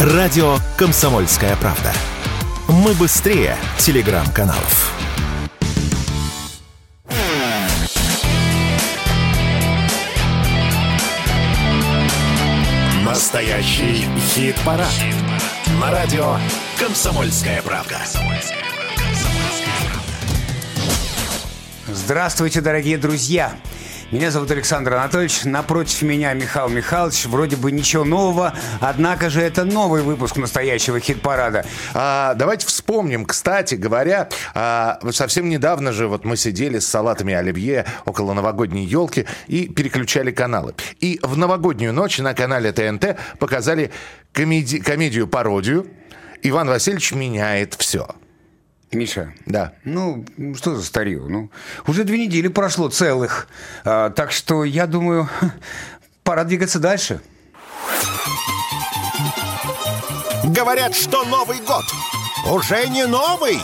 Радио «Комсомольская правда». Мы быстрее телеграм-каналов. Настоящий хит-парад. Хит На радио «Комсомольская правда». Здравствуйте, дорогие друзья! Меня зовут Александр Анатольевич. Напротив меня Михаил Михайлович. Вроде бы ничего нового, однако же это новый выпуск настоящего хит-парада. А, давайте вспомним, кстати говоря, а, совсем недавно же вот мы сидели с салатами оливье около новогодней елки и переключали каналы. И в новогоднюю ночь на канале ТНТ показали комеди- комедию-пародию «Иван Васильевич меняет все». Миша. Да. Ну, что за старье? Ну, уже две недели прошло целых. А, так что, я думаю, пора двигаться дальше. Говорят, что Новый год уже не новый.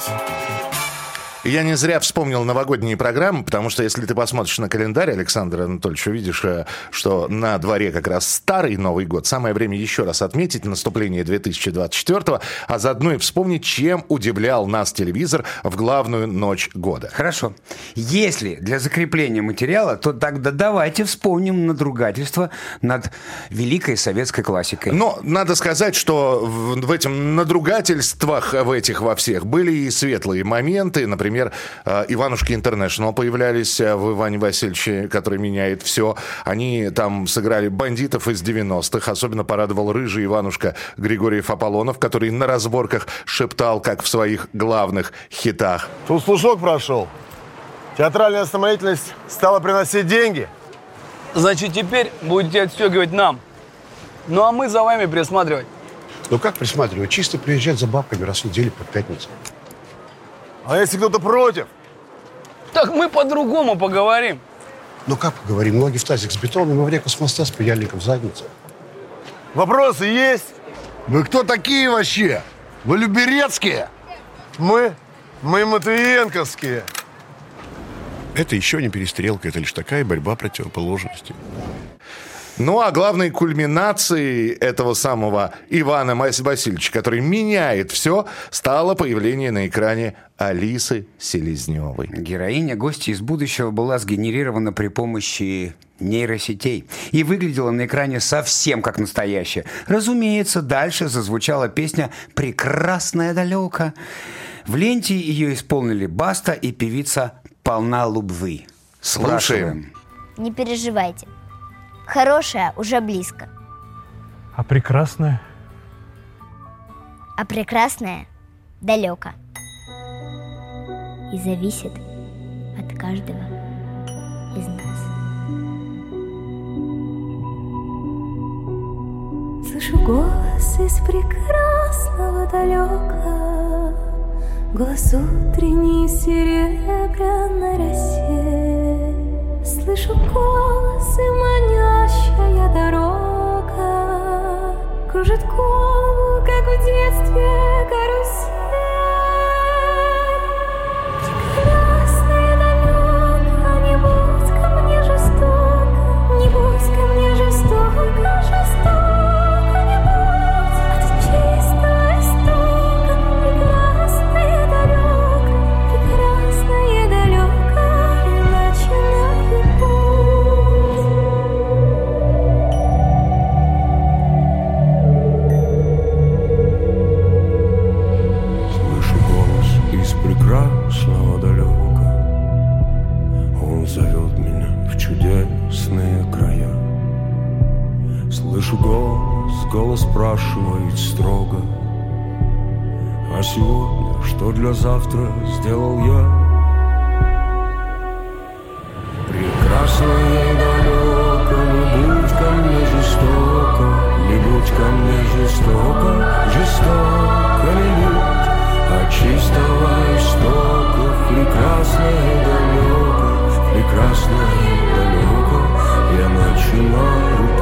Я не зря вспомнил новогодние программы, потому что если ты посмотришь на календарь, Александр Анатольевич, увидишь, э, что на дворе как раз старый Новый год. Самое время еще раз отметить наступление 2024 а заодно и вспомнить, чем удивлял нас телевизор в главную ночь года. Хорошо. Если для закрепления материала, то тогда давайте вспомним надругательство над великой советской классикой. Но надо сказать, что в, в этом надругательствах в этих во всех были и светлые моменты. Например, э, Иванушки Интернешнл появлялись э, в Иване Васильевиче, который меняет все. Они там сыграли бандитов из 90-х. Особенно порадовал рыжий Иванушка Григорьев Аполлонов, который на разборках шептал, как в своих главных хитах. Тут слушок прошел. Театральная самодеятельность стала приносить деньги. Значит, теперь будете отстегивать нам. Ну, а мы за вами присматривать. Ну как присматривать? Чисто приезжать за бабками раз в неделю по пятницам. А если кто-то против? Так мы по-другому поговорим. Ну как поговорим? Ноги в тазик с бетоном, и в реку с моста с паяльником в задницу. Вопросы есть? Вы кто такие вообще? Вы люберецкие? Мы? Мы матвиенковские. Это еще не перестрелка, это лишь такая борьба противоположностей. Ну, а главной кульминацией этого самого Ивана Васильевича, который меняет все, стало появление на экране Алисы Селезневой. Героиня гостя из будущего была сгенерирована при помощи нейросетей и выглядела на экране совсем как настоящая. Разумеется, дальше зазвучала песня «Прекрасная далека». В ленте ее исполнили Баста и певица «Полна любви». Слушаем. Спрашиваем. Не переживайте. Хорошее уже близко, А прекрасная? а прекрасное далеко. И зависит от каждого из нас. Слышу голос из прекрасного далека, Голос утренней в серебряной росе. Слышу голос и манящая дорога Кружит голову, как в детстве карусель. Спрашивает строго А сегодня что для завтра сделал я? Прекрасное далеко, не будь ко мне жестоко, не будь ко мне жестоко, жестоко не будь, от чистого истока, прекрасное далеко, прекрасное далеко, я начинаю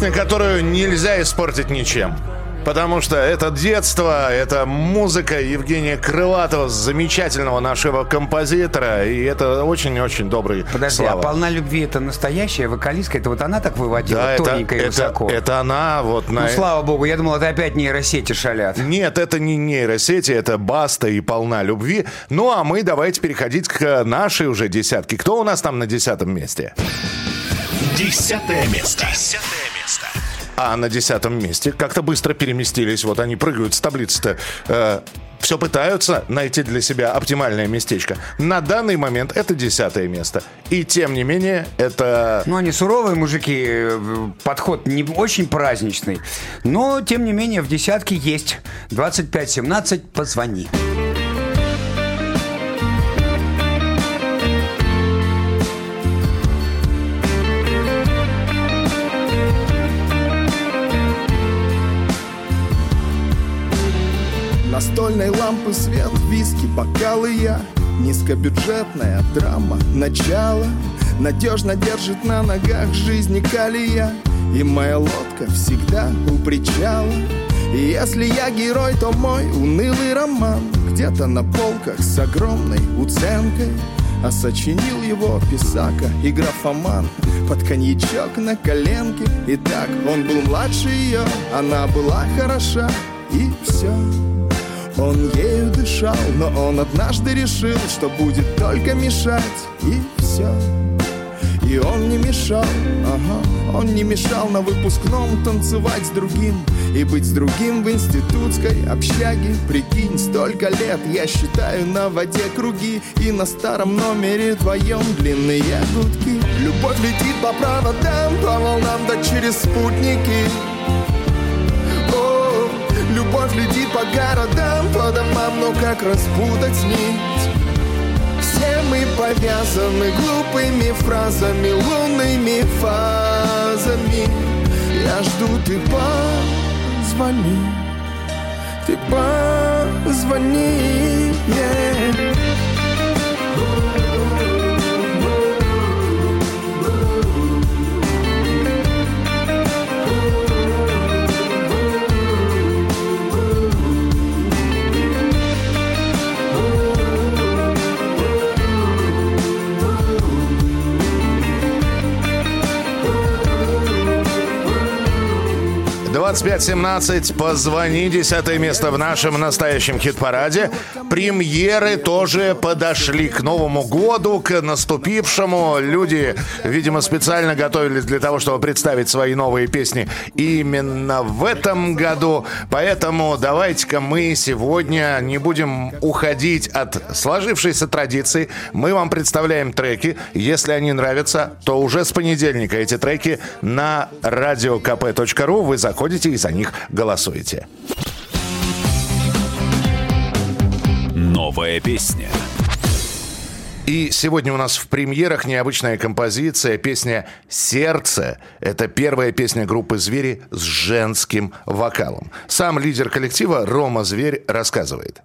песня, которую нельзя испортить ничем. Потому что это детство, это музыка Евгения Крылатова, замечательного нашего композитора, и это очень-очень добрый Подожди, слова. а «Полна любви» это настоящая вокалистка? Это вот она так выводила, Да, это, тоненько и это, высоко? это она вот на... Ну, слава богу, я думал, это опять нейросети шалят. Нет, это не нейросети, это баста и полна любви. Ну а мы давайте переходить к нашей уже десятке. Кто у нас там на десятом месте? Десятое место. Десятое место. А на десятом месте как-то быстро переместились. Вот они прыгают с таблицы-то. Э, все пытаются найти для себя оптимальное местечко. На данный момент это десятое место. И тем не менее, это... Ну, они суровые мужики, э, подход не очень праздничный. Но, тем не менее, в десятке есть 25-17, позвони. Настольной лампы свет, виски, бокалы я. Низкобюджетная драма, начало. Надежно держит на ногах жизни калия. И моя лодка всегда у причала. И если я герой, то мой унылый роман Где-то на полках с огромной уценкой. А сочинил его писака и графоман Под коньячок на коленке. Итак, он был младше ее Она была хороша И все он ею дышал, но он однажды решил, что будет только мешать, и все. И он не мешал, ага, он не мешал на выпускном танцевать с другим И быть с другим в институтской общаге. Прикинь, столько лет я считаю на воде круги И на старом номере твоем длинные гудки. Любовь летит по проводам, по волнам, да через спутники Любовь летит по городам, по домам, но как распутать нить? Все мы повязаны глупыми фразами, лунными фазами. Я жду, ты позвони, ты позвони. yeah. Двадцать пять семнадцать. Позвони. Десятое место в нашем настоящем хит-параде. Премьеры тоже подошли к Новому году, к наступившему. Люди, видимо, специально готовились для того, чтобы представить свои новые песни именно в этом году. Поэтому давайте-ка мы сегодня не будем уходить от сложившейся традиции. Мы вам представляем треки. Если они нравятся, то уже с понедельника эти треки на radiokp.ru вы заходите и за них голосуете. Новая песня. И сегодня у нас в премьерах необычная композиция, песня «Сердце». Это первая песня группы «Звери» с женским вокалом. Сам лидер коллектива Рома Зверь рассказывает.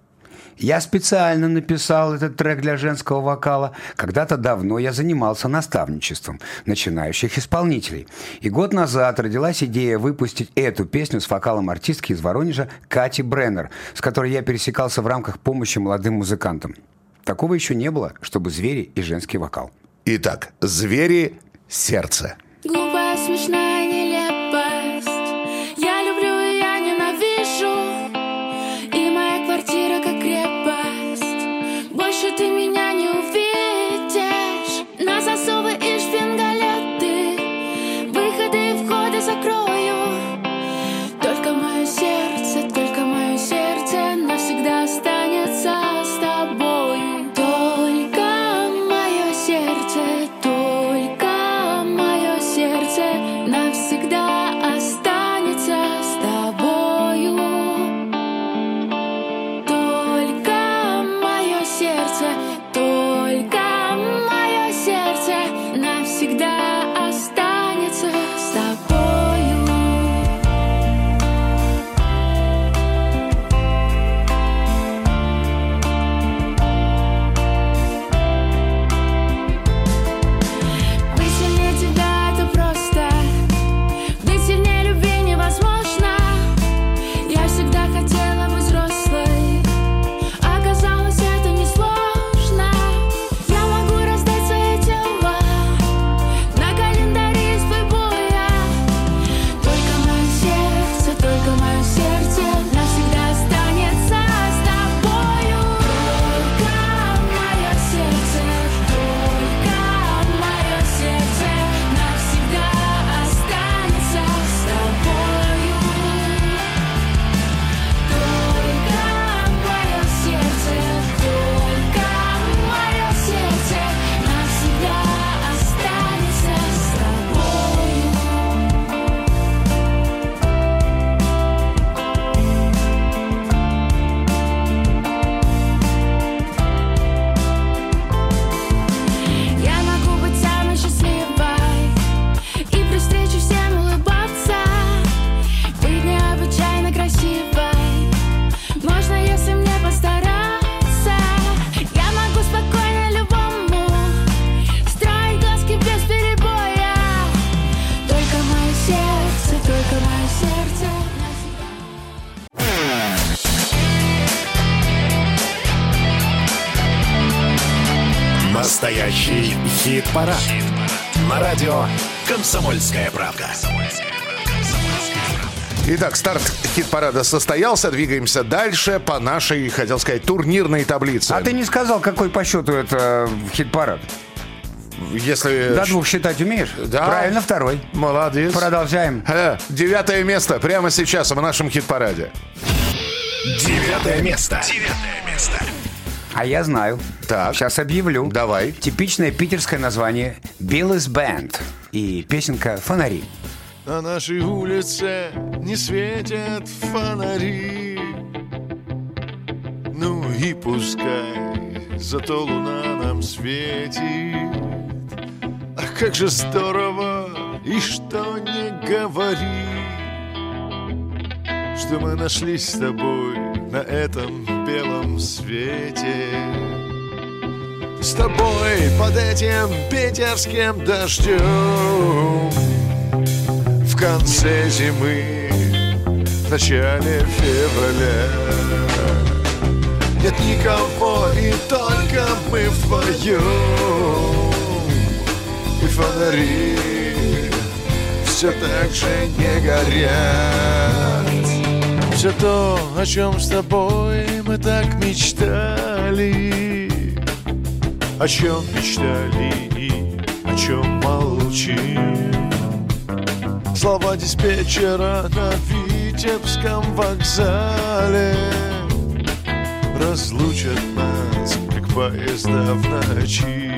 Я специально написал этот трек для женского вокала. Когда-то давно я занимался наставничеством начинающих исполнителей. И год назад родилась идея выпустить эту песню с вокалом артистки из Воронежа Кати Бреннер, с которой я пересекался в рамках помощи молодым музыкантам. Такого еще не было, чтобы звери и женский вокал. Итак, «Звери. Сердце». Глупая, смешная Хит-парад. На радио «Комсомольская правка». Итак, старт хит-парада состоялся. Двигаемся дальше по нашей, хотел сказать, турнирной таблице. А ты не сказал, какой по счету это хит-парад? Если... До двух считать умеешь? Да. Правильно, второй. Молодец. Продолжаем. Э, Девятое место прямо сейчас в нашем хит-параде. Девятое место. Девятое место. А я знаю. Так. Сейчас объявлю. Давай. Типичное питерское название Биллис Бенд и песенка «Фонари». На нашей улице не светят фонари Ну и пускай, зато луна нам светит Ах, как же здорово, и что не говори Что мы нашлись с тобой на этом белом свете. С тобой под этим питерским дождем в конце зимы, в начале февраля. Нет никого, и только мы вдвоем И фонари все так же не горят Все то, о чем с тобой мы так мечтали. О чем мечтали и о чем молчим. Слова диспетчера на Витебском вокзале Разлучат нас, как поезда в ночи.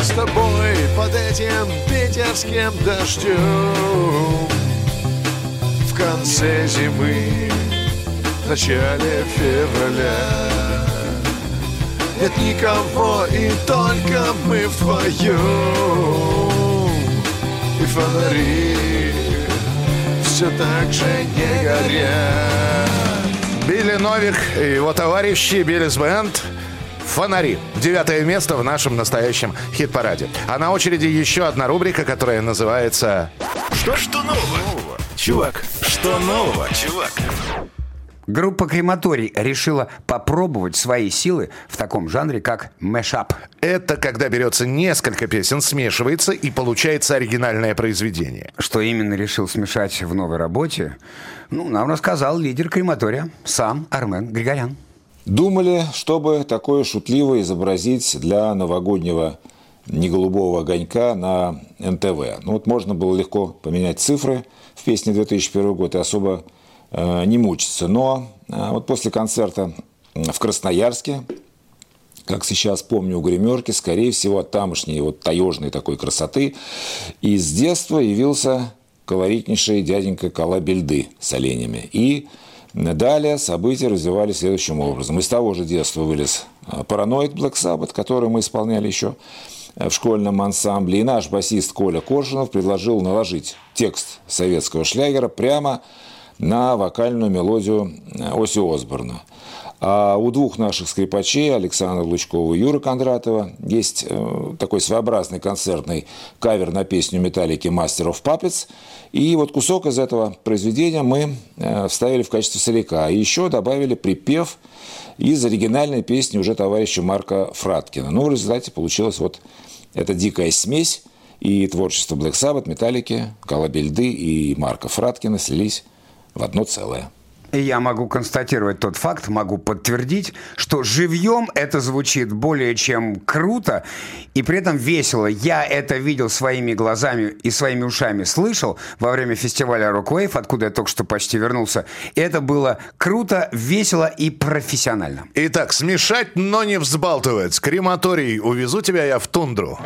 С тобой под этим питерским дождем конце зимы, в начале февраля Нет никого, и только мы вдвоем и фонари все так же не горят. Билли Новик и его товарищи Биллис Бенд «Фонари». Девятое место в нашем настоящем хит-параде. А на очереди еще одна рубрика, которая называется Что, что нового? Чувак, что нового, чувак? Группа «Крематорий» решила попробовать свои силы в таком жанре, как мэшап. Это когда берется несколько песен, смешивается и получается оригинальное произведение. Что именно решил смешать в новой работе, ну, нам рассказал лидер «Крематория», сам Армен Григорян. Думали, чтобы такое шутливо изобразить для новогоднего неголубого огонька на НТВ. Ну вот можно было легко поменять цифры в песне 2001 год и особо э, не мучиться. Но э, вот после концерта в Красноярске, как сейчас помню, у гримерки, скорее всего, от тамошней вот таежной такой красоты, из детства явился колоритнейший дяденька Кала Бельды с оленями. И Далее события развивались следующим образом. Из того же детства вылез «Параноид Black Sabbath», который мы исполняли еще в школьном ансамбле. И наш басист Коля Коршунов предложил наложить текст советского шлягера прямо на вокальную мелодию Оси Осборна. А у двух наших скрипачей, Александра Лучкова и Юра Кондратова, есть э, такой своеобразный концертный кавер на песню «Металлики of Puppets». И вот кусок из этого произведения мы э, вставили в качестве солика. И еще добавили припев из оригинальной песни уже товарища Марка Фраткина. Ну, в результате получилась вот эта дикая смесь. И творчество Black Sabbath, Металлики, Колобельды и Марка Фраткина слились в одно целое. И я могу констатировать тот факт, могу подтвердить, что живьем это звучит более чем круто и при этом весело. Я это видел своими глазами и своими ушами слышал во время фестиваля Rockwave, откуда я только что почти вернулся. Это было круто, весело и профессионально. Итак, смешать, но не взбалтывать. Крематорий. Увезу тебя я в тундру.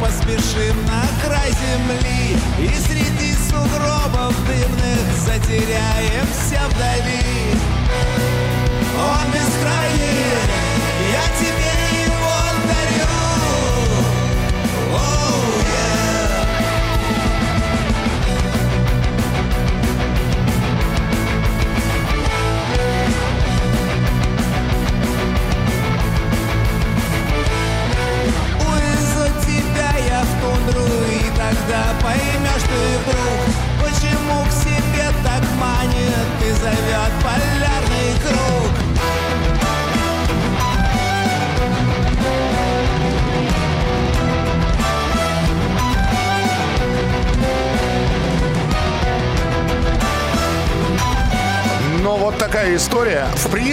поспешим на край земли. И среди сугробов дымных затеряемся вдали. Он бескрайний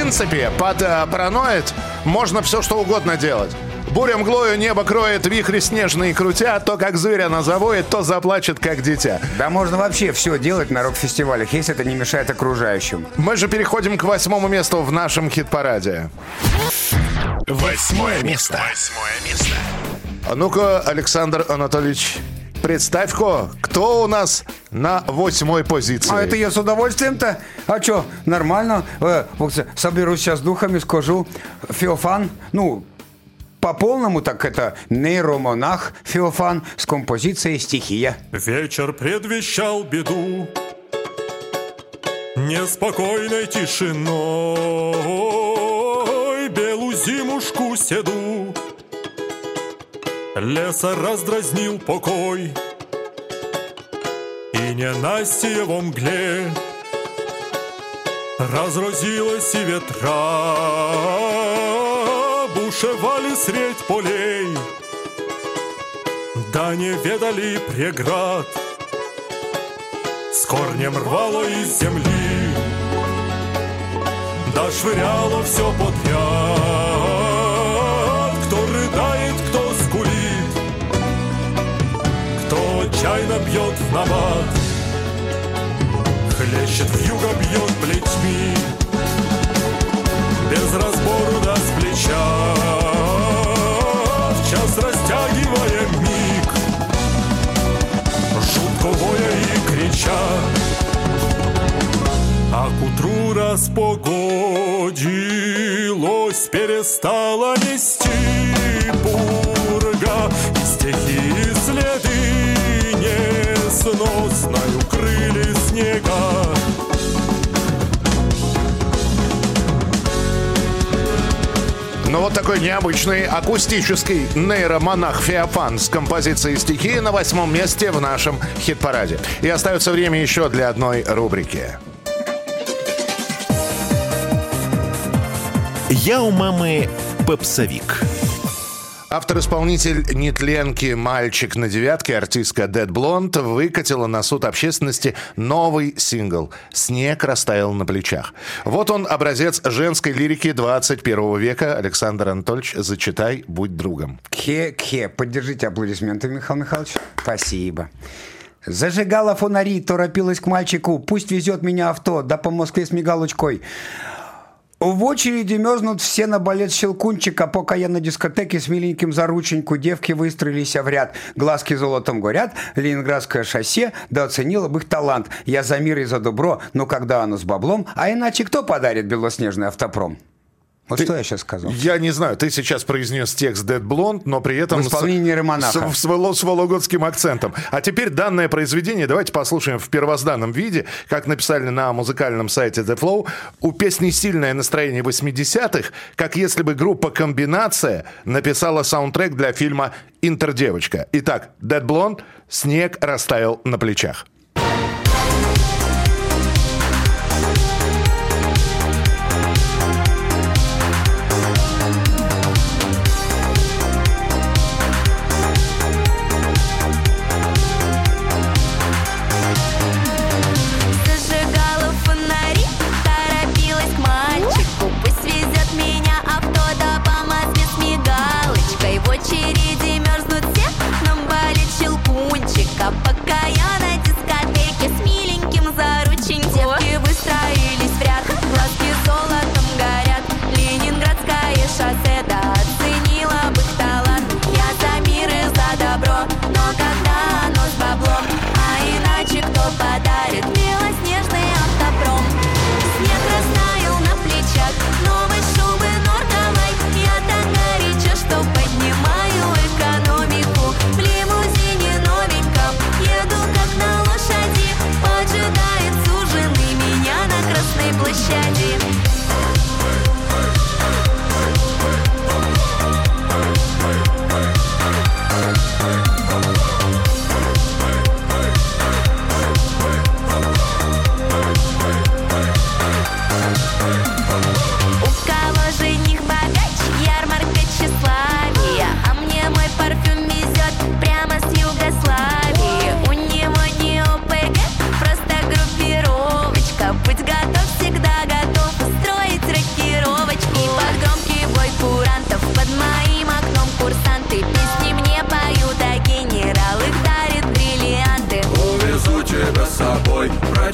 принципе, под э, параноид можно все что угодно делать. Буря мглою небо кроет, вихри снежные крутя, то как зверь она завоет, то заплачет, как дитя. Да можно вообще все делать на рок-фестивалях, если это не мешает окружающим. Мы же переходим к восьмому месту в нашем хит-параде. Восьмое место. Восьмое место. А ну-ка, Александр Анатольевич, представь-ка, кто у нас на восьмой позиции? А это я с удовольствием-то. А что, нормально. Э, соберусь сейчас духами, скажу. Феофан, ну, по полному, так это нейромонах Феофан с композицией «Стихия». Вечер предвещал беду Неспокойной тишиной Белую зимушку седу Леса раздразнил покой. И ненастье во мгле Разразилась и ветра. Бушевали средь полей. Да не ведали преград. С корнем рвало из земли. Да швыряло все подряд бьет в набат Хлещет в юго, бьет плетьми. Без разбору да с плеча. В час растягивая миг. Жутко воя и крича. А к утру распогодилось Перестала нести пурга. И стихи следы несносною крыли снега Ну вот такой необычный акустический нейромонах Феофан с композицией стихии на восьмом месте в нашем хит-параде. И остается время еще для одной рубрики. Я у мамы попсовик. Автор-исполнитель нетленки «Мальчик на девятке», артистка Dead Blonde, выкатила на суд общественности новый сингл «Снег растаял на плечах». Вот он, образец женской лирики 21 века. Александр Анатольевич, зачитай «Будь другом». Кхе-кхе. Поддержите аплодисменты, Михаил Михайлович. Спасибо. Зажигала фонари, торопилась к мальчику. Пусть везет меня авто, да по Москве с мигалочкой. В очереди мерзнут все на балет Щелкунчика, пока я на дискотеке с миленьким за рученьку девки выстроились в ряд. Глазки золотом горят, ленинградское шоссе, да оценила бы их талант. Я за мир и за добро, но когда оно с баблом, а иначе кто подарит белоснежный автопром? Вот что я сейчас сказал? Я не знаю, ты сейчас произнес текст Dead Blonde, но при этом... В исполнении Романаха. С, с, с вологодским акцентом. А теперь данное произведение давайте послушаем в первозданном виде, как написали на музыкальном сайте The Flow. У песни сильное настроение 80-х, как если бы группа «Комбинация» написала саундтрек для фильма «Интердевочка». Итак, Dead Blonde «Снег растаял на плечах».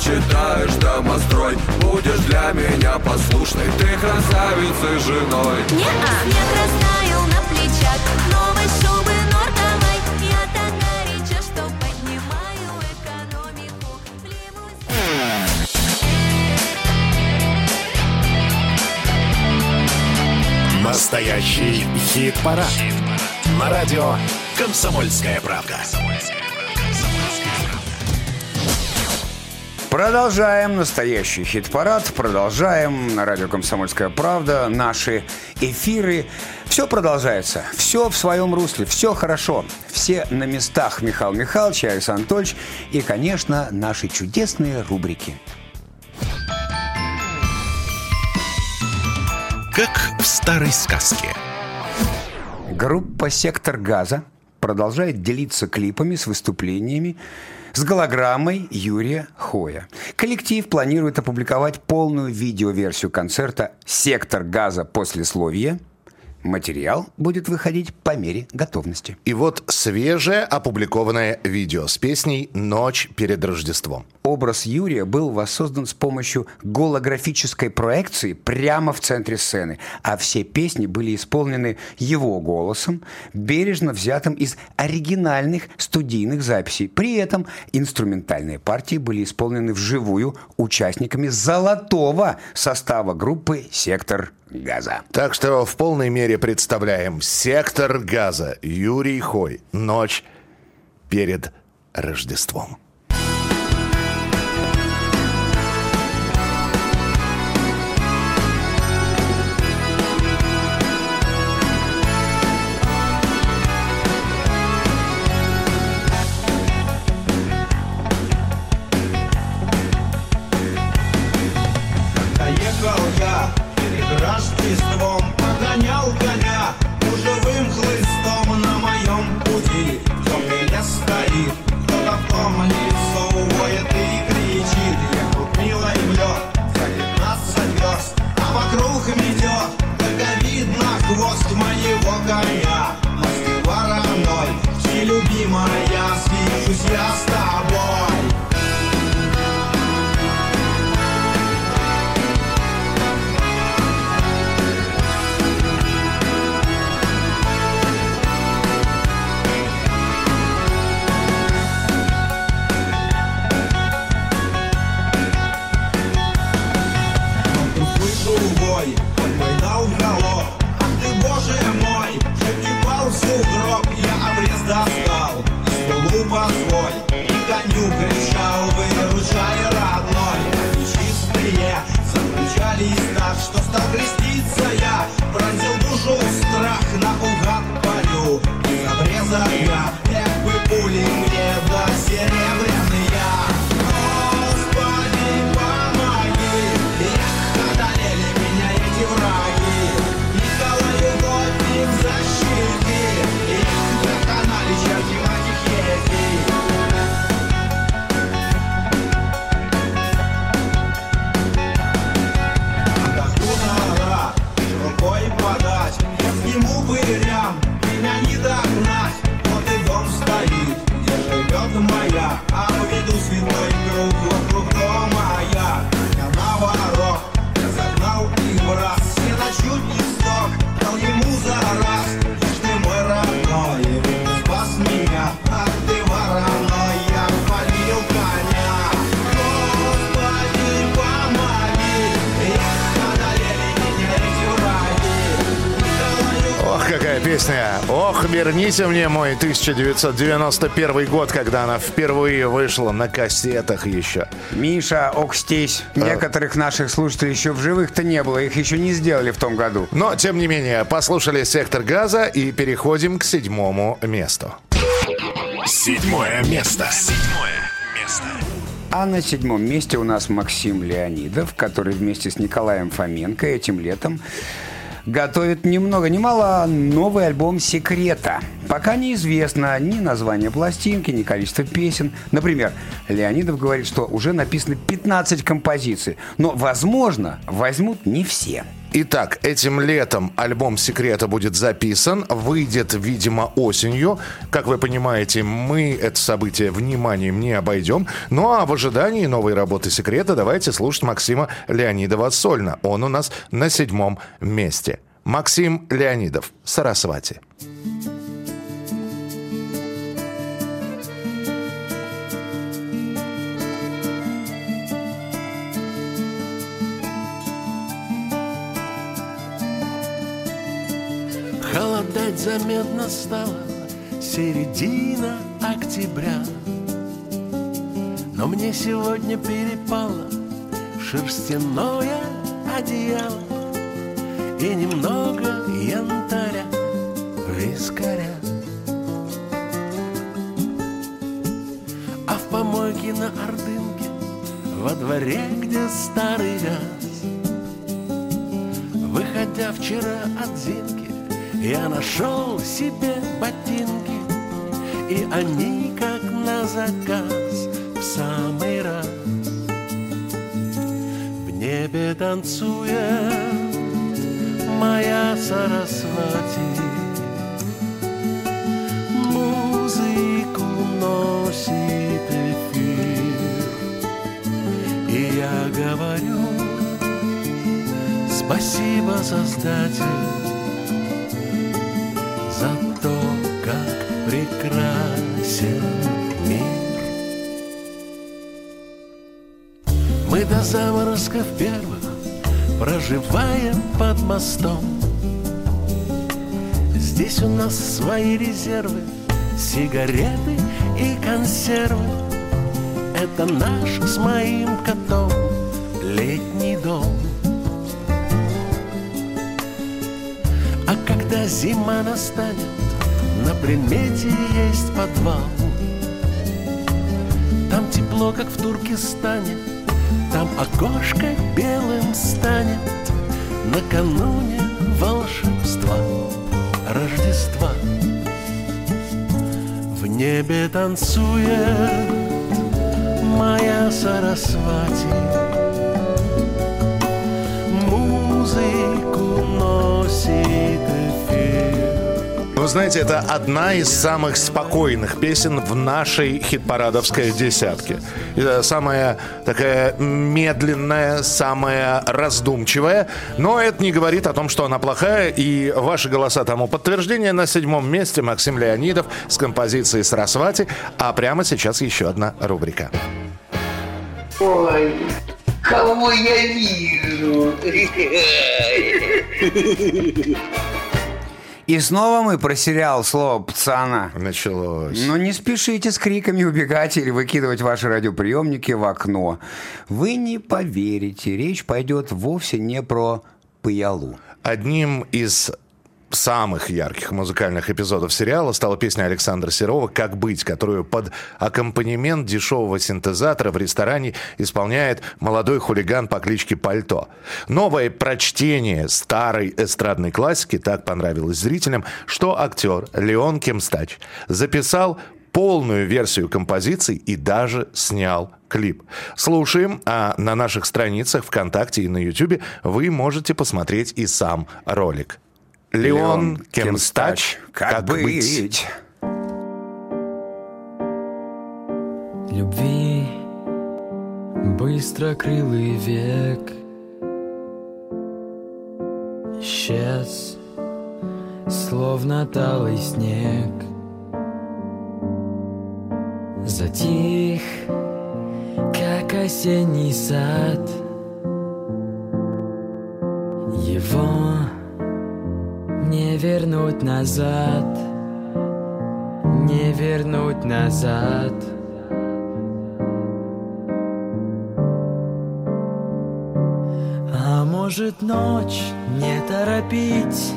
Почитаешь домострой Будешь для меня послушной. Ты красавицей женой. Снег растаял на плечах Новой шубы норковой Я так горячо, что поднимаю экономику. Настоящий хит-парад. На радио «Комсомольская правда». Продолжаем настоящий хит-парад, продолжаем на радио «Комсомольская правда» наши эфиры. Все продолжается, все в своем русле, все хорошо. Все на местах Михаил Михайлович, Александр Анатольевич и, конечно, наши чудесные рубрики. Как в старой сказке. Группа «Сектор газа» продолжает делиться клипами с выступлениями с голограммой Юрия Хоя. Коллектив планирует опубликовать полную видеоверсию концерта «Сектор газа. Послесловие». Материал будет выходить по мере готовности. И вот свежее опубликованное видео с песней «Ночь перед Рождеством». Образ Юрия был воссоздан с помощью голографической проекции прямо в центре сцены, а все песни были исполнены его голосом, бережно взятым из оригинальных студийных записей. При этом инструментальные партии были исполнены вживую участниками золотого состава группы «Сектор газа». Так что в полной мере представляем «Сектор газа» Юрий Хой. «Ночь перед Рождеством». Верните мне мой 1991 год, когда она впервые вышла на кассетах еще. Миша, ок здесь. Некоторых наших слушателей еще в живых-то не было. Их еще не сделали в том году. Но, тем не менее, послушали «Сектор газа» и переходим к седьмому месту. Седьмое место. Седьмое место. А на седьмом месте у нас Максим Леонидов, который вместе с Николаем Фоменко этим летом готовит ни много ни мало новый альбом «Секрета». Пока неизвестно ни название пластинки, ни количество песен. Например, Леонидов говорит, что уже написано 15 композиций, но, возможно, возьмут не все. Итак, этим летом альбом «Секрета» будет записан, выйдет, видимо, осенью. Как вы понимаете, мы это событие вниманием не обойдем. Ну а в ожидании новой работы «Секрета» давайте слушать Максима Леонидова сольно. Он у нас на седьмом месте. Максим Леонидов, «Сарасвати». Холодать заметно стало. Середина октября. Но мне сегодня перепало шерстяное одеяло И немного янтаря, вискаря. А в помойке на Ордынке Во дворе, где старый газ Выходя вчера от Зинки я нашел себе ботинки, и они как на заказ в самый раз. В небе танцует моя Сарасвати, музыку носит эфир, и я говорю спасибо, Создатель заморозков первых проживаем под мостом. Здесь у нас свои резервы, сигареты и консервы. Это наш с моим котом летний дом. А когда зима настанет, на примете есть подвал. Там тепло, как в Туркестане, там окошко белым станет накануне волшебства Рождества. В небе танцует моя Сарасвати, музыку носит эфир. Вы знаете, это одна из самых спокойных песен в нашей хит-парадовской десятке. Это самая такая медленная, самая раздумчивая. Но это не говорит о том, что она плохая. И ваши голоса тому подтверждение. На седьмом месте Максим Леонидов с композицией «Срасвати». А прямо сейчас еще одна рубрика. Ой, кого я вижу? И снова мы про сериал «Слово пацана». Началось. Но не спешите с криками убегать или выкидывать ваши радиоприемники в окно. Вы не поверите, речь пойдет вовсе не про Пыялу. Одним из самых ярких музыкальных эпизодов сериала стала песня Александра Серова «Как быть», которую под аккомпанемент дешевого синтезатора в ресторане исполняет молодой хулиган по кличке Пальто. Новое прочтение старой эстрадной классики так понравилось зрителям, что актер Леон Кемстач записал полную версию композиции и даже снял клип. Слушаем, а на наших страницах ВКонтакте и на Ютубе вы можете посмотреть и сам ролик. Леон Кемстач, как, быть? Любви быстрокрылый век Исчез, словно талый снег. Затих, как осенний сад. Его не вернуть назад Не вернуть назад. А может ночь не торопить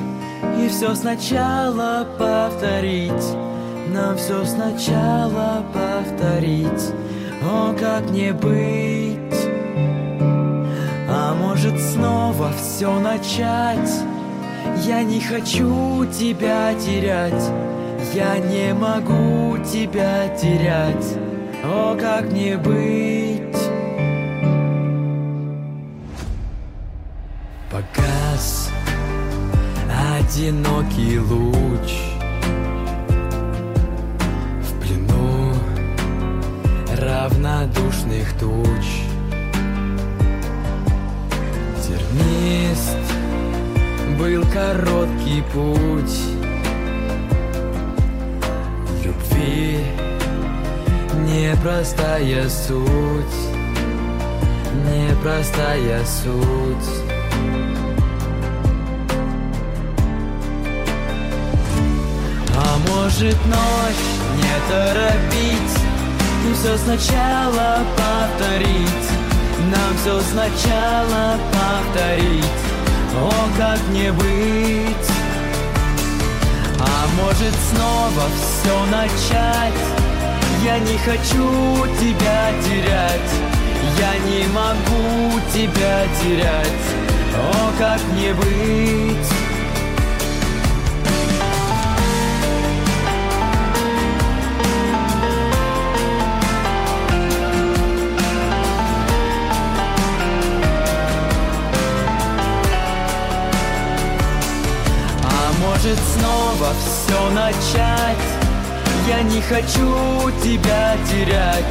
И все сначала повторить? Нам все сначала повторить. О, как не быть? А может снова все начать Я не хочу тебя терять. Я не могу тебя терять. О, как не быть? Заказ Одинокий луч В плену равнодушных туч. Тернист был короткий путь Любви. Непростая суть Непростая суть. А может ночь не торопить И все сначала повторить. Нам все сначала повторить О, как не быть? А может снова все начать? Я не хочу тебя терять. Я не могу тебя терять. О, как не быть снова все начать. Я не хочу тебя терять.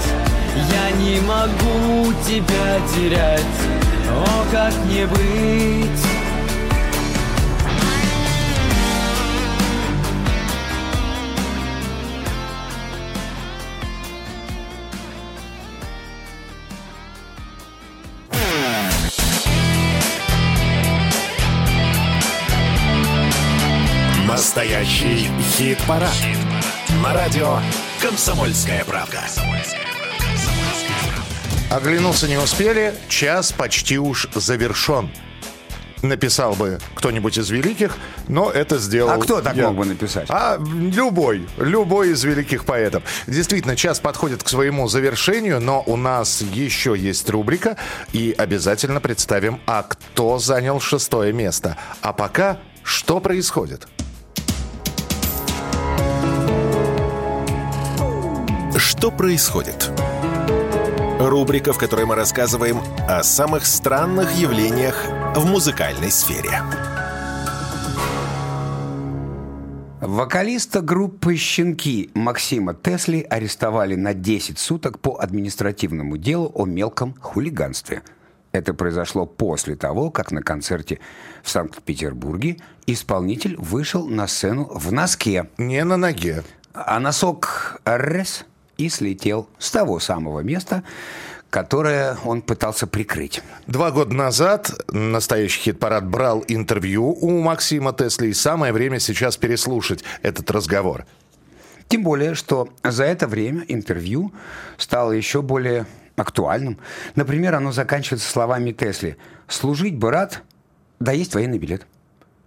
Я не могу тебя терять. О, как не быть Настоящий хит-парад. На радио «Комсомольская правда». Оглянуться не успели, час почти уж завершен. Написал бы кто-нибудь из великих, но это сделал... А кто так я. мог бы написать? А любой, любой из великих поэтов. Действительно, час подходит к своему завершению, но у нас еще есть рубрика, и обязательно представим, а кто занял шестое место. А пока что происходит? Что происходит? Рубрика, в которой мы рассказываем о самых странных явлениях в музыкальной сфере. Вокалиста группы «Щенки» Максима Тесли арестовали на 10 суток по административному делу о мелком хулиганстве. Это произошло после того, как на концерте в Санкт-Петербурге исполнитель вышел на сцену в носке. Не на ноге. А носок раз и слетел с того самого места, которое он пытался прикрыть. Два года назад настоящий хит-парад брал интервью у Максима Тесли, и самое время сейчас переслушать этот разговор. Тем более, что за это время интервью стало еще более актуальным. Например, оно заканчивается словами Тесли «Служить бы рад, да есть военный билет».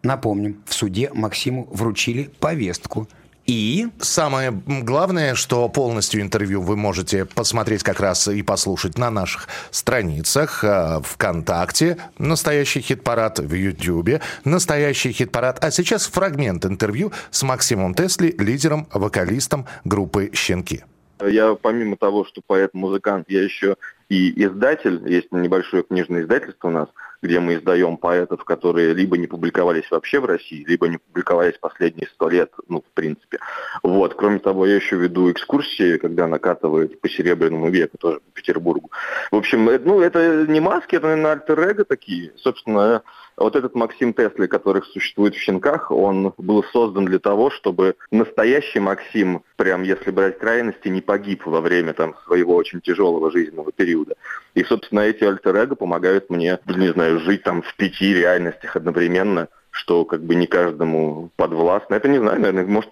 Напомним, в суде Максиму вручили повестку – и самое главное, что полностью интервью вы можете посмотреть как раз и послушать на наших страницах э, ВКонтакте, настоящий хит-парад в Ютьюбе, настоящий хит-парад. А сейчас фрагмент интервью с Максимом Тесли, лидером, вокалистом группы «Щенки». Я помимо того, что поэт-музыкант, я еще и издатель. Есть небольшое книжное издательство у нас, где мы издаем поэтов, которые либо не публиковались вообще в России, либо не публиковались последние сто лет, ну, в принципе. Вот. Кроме того, я еще веду экскурсии, когда накатывают по Серебряному веку, тоже по Петербургу. В общем, это, ну, это не маски, это, наверное, альтер такие. Собственно, вот этот Максим Тесли, который существует в «Щенках», он был создан для того, чтобы настоящий Максим, прям если брать крайности, не погиб во время там, своего очень тяжелого жизненного периода. И, собственно, эти альтер помогают мне, не знаю, жить там в пяти реальностях одновременно, что как бы не каждому подвластно. Это не знаю, наверное, может,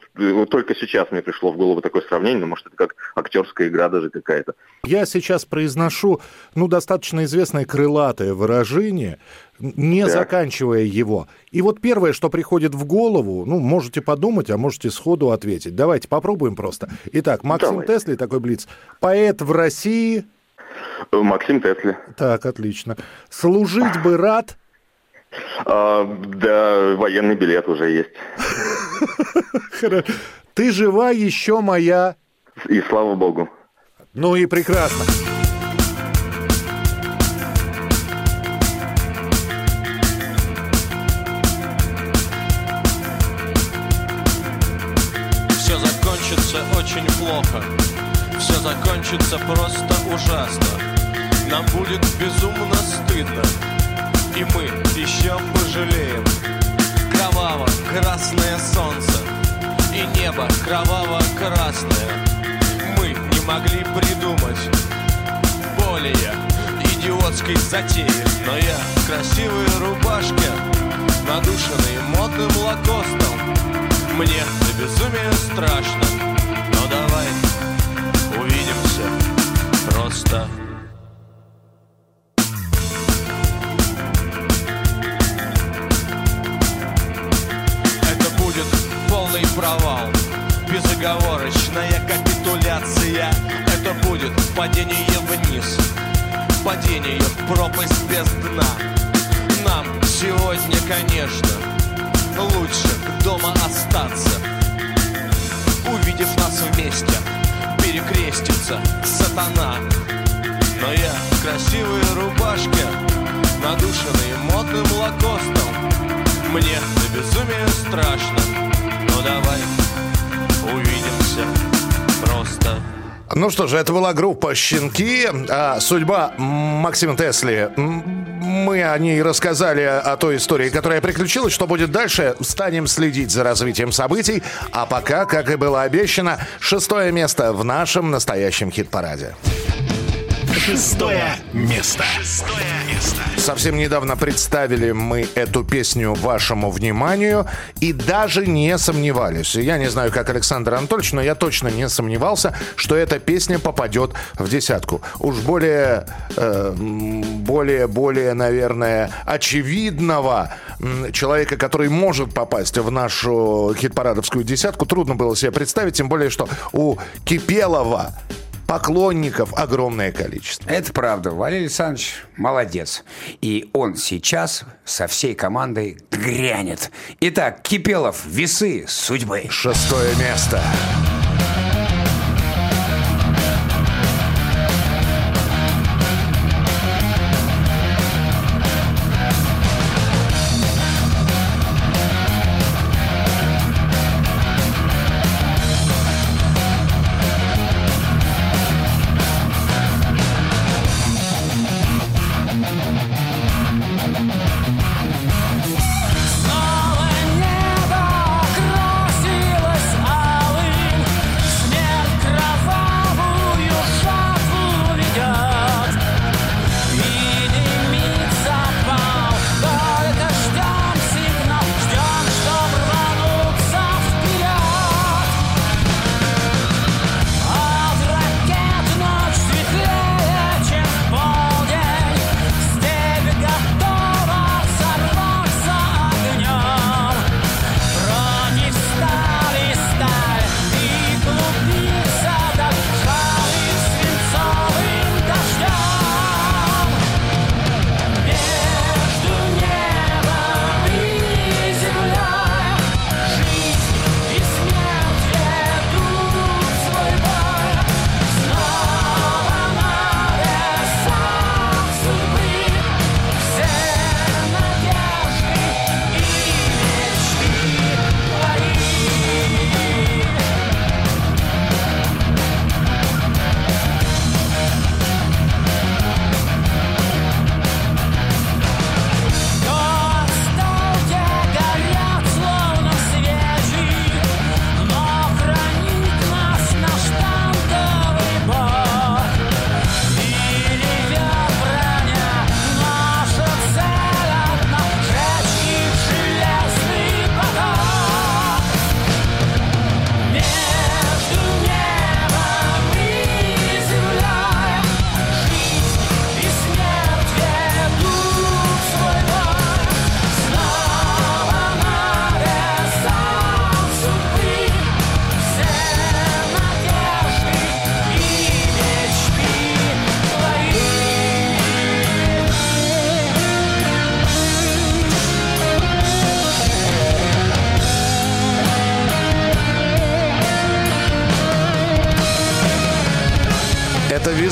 только сейчас мне пришло в голову такое сравнение, но может это как актерская игра даже какая-то. Я сейчас произношу, ну, достаточно известное крылатое выражение, не так. заканчивая его. И вот первое, что приходит в голову, ну, можете подумать, а можете сходу ответить. Давайте попробуем просто. Итак, Максим Давай. Тесли, такой блиц. Поэт в России... Максим Тесли. Так, отлично. Служить бы рад... А, да, военный билет уже есть. Ты жива еще моя. И слава богу. Ну и прекрасно. Все закончится очень плохо. Все закончится просто ужасно. Нам будет безумно стыдно. И мы еще пожалеем. Кроваво-красное солнце и небо кроваво-красное. Мы не могли придумать более идиотской затеи. Но я в красивой рубашке, надушенный модным лакостом. Мне до безумия страшно, но давай увидимся просто. Провал, безоговорочная капитуляция. Это будет падение вниз, падение в пропасть без дна. Нам сегодня, конечно, лучше дома остаться. Увидев нас вместе, перекрестится сатана. Но я в красивой рубашке, надушенный модным лакостом. Мне до безумия страшно, но давай увидимся просто. Ну что же, это была группа «Щенки». А судьба Максима Тесли. Мы о ней рассказали, о той истории, которая приключилась. Что будет дальше, станем следить за развитием событий. А пока, как и было обещано, шестое место в нашем настоящем хит-параде. Шестое место. Совсем недавно представили мы эту песню вашему вниманию и даже не сомневались. Я не знаю, как Александр Анатольевич, но я точно не сомневался, что эта песня попадет в десятку. Уж более, э, более, более, наверное, очевидного человека, который может попасть в нашу хит-парадовскую десятку, трудно было себе представить, тем более, что у Кипелова поклонников огромное количество. Это правда. Валерий Александрович молодец. И он сейчас со всей командой грянет. Итак, Кипелов, весы судьбы. Шестое место.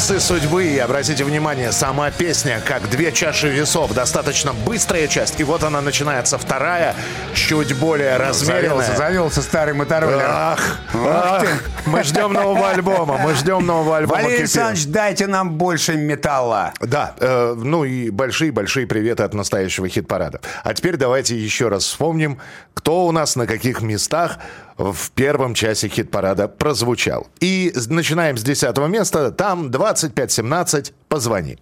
Весы судьбы. И обратите внимание, сама песня, как две чаши весов. Достаточно быстрая часть. И вот она начинается вторая, чуть более размеренная. Завелся, завелся старый мотороллер. Ах, Ах ах, мы ждем нового альбома. Мы ждем нового альбома. Валерий. Александрович, дайте нам больше металла. Да, э, ну и большие-большие приветы от настоящего хит-парада. А теперь давайте еще раз вспомним, кто у нас на каких местах в первом часе хит-парада прозвучал. И начинаем с 10 места. Там 25-17. Позвони.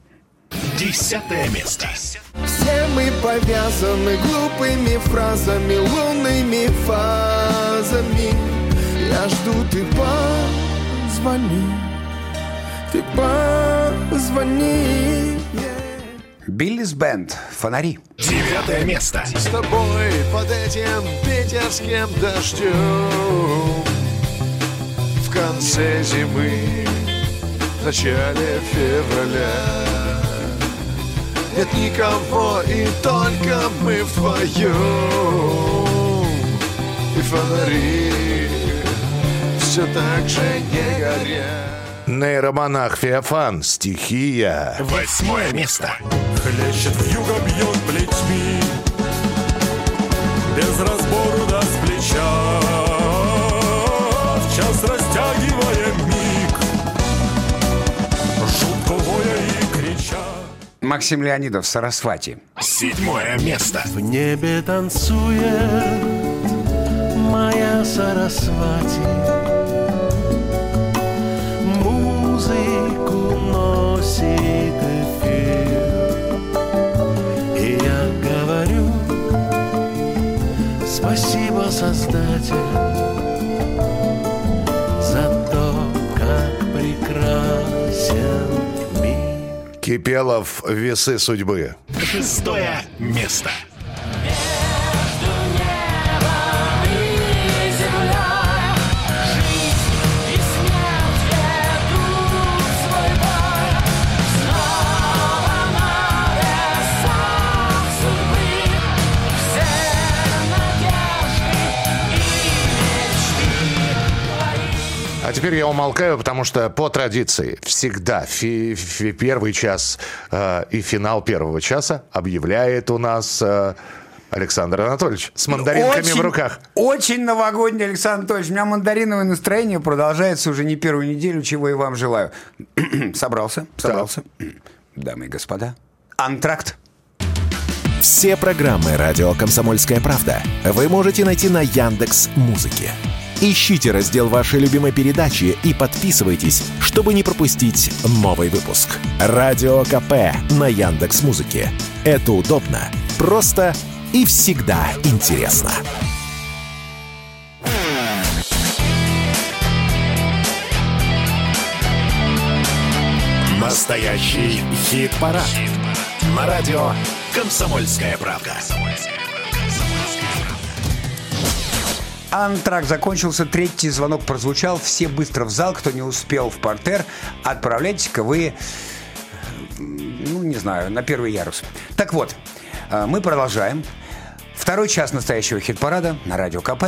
Десятое место. Все мы повязаны глупыми фразами, лунными фазами. Я жду, ты позвони, ты позвони. Биллис Бенд. Фонари. Девятое место. С тобой под этим питерским дождем В конце зимы, в начале февраля Нет никого, и только мы вдвоем И фонари все так же не горят Нейромонах Феофан. Стихия. Восьмое место. Хлещет вьюга, бьет плетьми Без разбору да с плеча В час растягивая миг Жутко воя и крича Максим Леонидов. Сарасвати. Седьмое место. В небе танцует моя Сарасвати носит эфир И я говорю Спасибо, Создатель За то, как прекрасен мир Кипелов. Весы судьбы. Шестое место. А теперь я умолкаю, потому что по традиции всегда фи- фи- первый час э, и финал первого часа объявляет у нас э, Александр Анатольевич с мандаринками Очень- в руках. Очень новогодний, Александр Анатольевич. У меня мандариновое настроение продолжается уже не первую неделю, чего и вам желаю. собрался, собрался. Дамы и господа, антракт. Все программы радио Комсомольская правда вы можете найти на Яндекс Музыке. Ищите раздел вашей любимой передачи и подписывайтесь, чтобы не пропустить новый выпуск. Радио КП на Яндекс Музыке. Это удобно, просто и всегда интересно. Настоящий хит-парад. На радио «Комсомольская правда». Антракт закончился, третий звонок прозвучал. Все быстро в зал, кто не успел в портер, отправляйтесь-ка вы, ну, не знаю, на первый ярус. Так вот, э, мы продолжаем. Второй час настоящего хит-парада на Радио КП.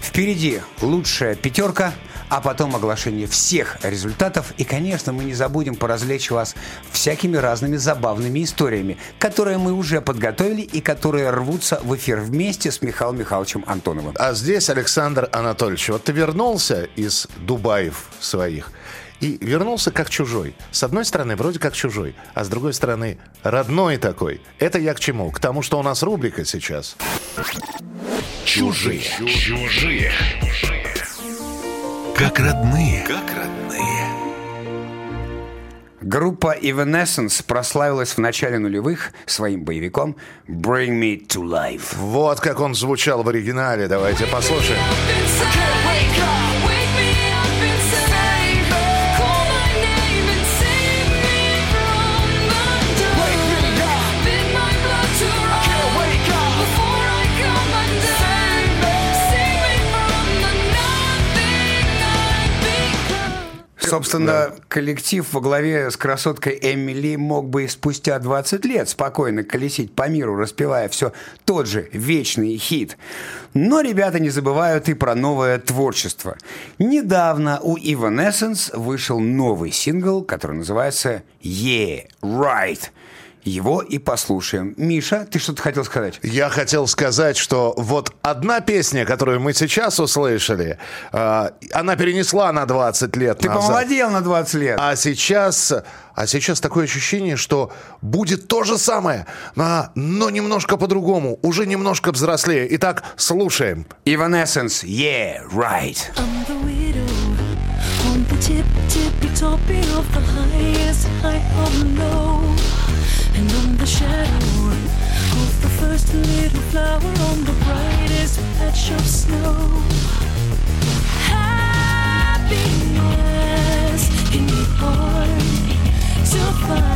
Впереди лучшая пятерка, а потом оглашение всех результатов. И, конечно, мы не забудем поразвлечь вас всякими разными забавными историями, которые мы уже подготовили и которые рвутся в эфир вместе с Михаилом Михайловичем Антоновым. А здесь Александр Анатольевич, вот ты вернулся из Дубаев своих и вернулся как чужой. С одной стороны, вроде как чужой, а с другой стороны, родной такой. Это я к чему? К тому, что у нас рубрика сейчас. Чужие. Чужие. Как родные. Как родные. Группа Evanescence прославилась в начале нулевых своим боевиком Bring Me To Life. Вот как он звучал в оригинале. Давайте послушаем. Собственно, коллектив во главе с красоткой Эмили мог бы и спустя 20 лет спокойно колесить по миру, распевая все тот же вечный хит. Но ребята не забывают и про новое творчество. Недавно у Evanescence вышел новый сингл, который называется «Yeah, Right». Его и послушаем. Миша, ты что-то хотел сказать? Я хотел сказать, что вот одна песня, которую мы сейчас услышали, э, она перенесла на 20 лет Ты назад. помолодел на 20 лет. А сейчас, а сейчас такое ощущение, что будет то же самое, а, но немножко по-другому, уже немножко взрослее. Итак, слушаем. Evanescence, yeah, right. I'm the widow on the tip, tippy toppy of the highest height of low, and I'm the shadow of the first little flower on the brightest patch of snow. Happiness in the hard to find.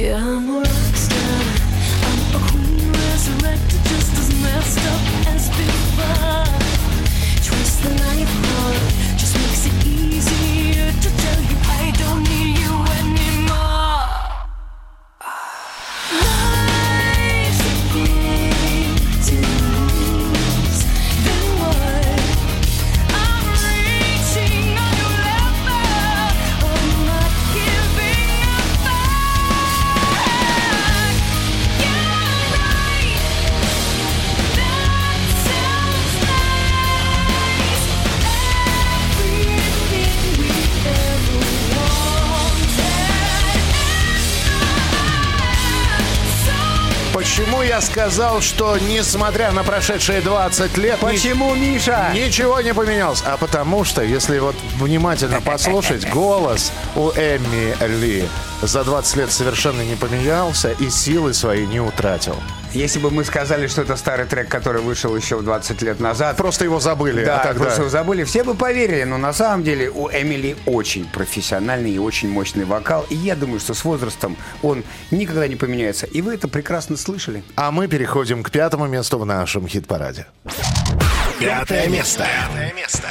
Yeah, я сказал, что несмотря на прошедшие 20 лет... Почему, Миша? Ничего не поменялось. А потому что, если вот внимательно послушать, голос у Эмми Ли за 20 лет совершенно не поменялся и силы свои не утратил. Если бы мы сказали, что это старый трек, который вышел еще 20 лет назад... Просто его забыли. Да, а тогда... просто его забыли. Все бы поверили, но на самом деле у Эмили очень профессиональный и очень мощный вокал. И я думаю, что с возрастом он никогда не поменяется. И вы это прекрасно слышали. А мы переходим к пятому месту в нашем хит-параде. Пятое место. Пятое место.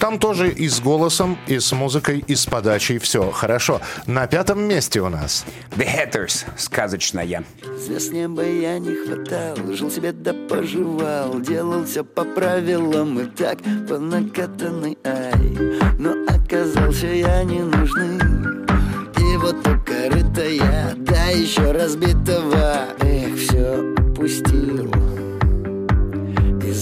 Там тоже и с голосом, и с музыкой, и с подачей все хорошо. На пятом месте у нас. The Hatters. Сказочная. Звезд неба я не хватал, жил себе да поживал, делал все по правилам и так по накатанной ай. Но оказался я не нужный, и вот у корыта я, да еще разбитого, эх, все упустил.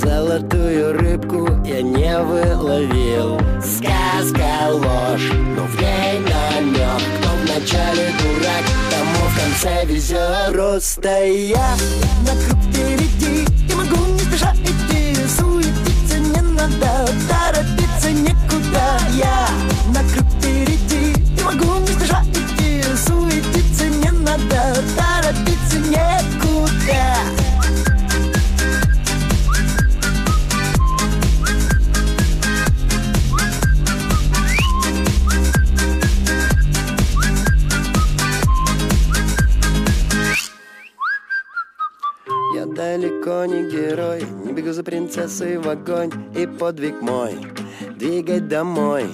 Золотую рыбку я не выловил. Сказка ложь, но в ней намек Кто вначале дурак, тому в конце везет Просто я на круг впереди Я могу не спеша идти. Суетиться не надо, торопиться некуда. Я на круг впереди Я могу не спеша идти. Суетиться не надо, торопиться некуда далеко не герой, не бегу за принцессой в огонь И подвиг мой. Двигать домой.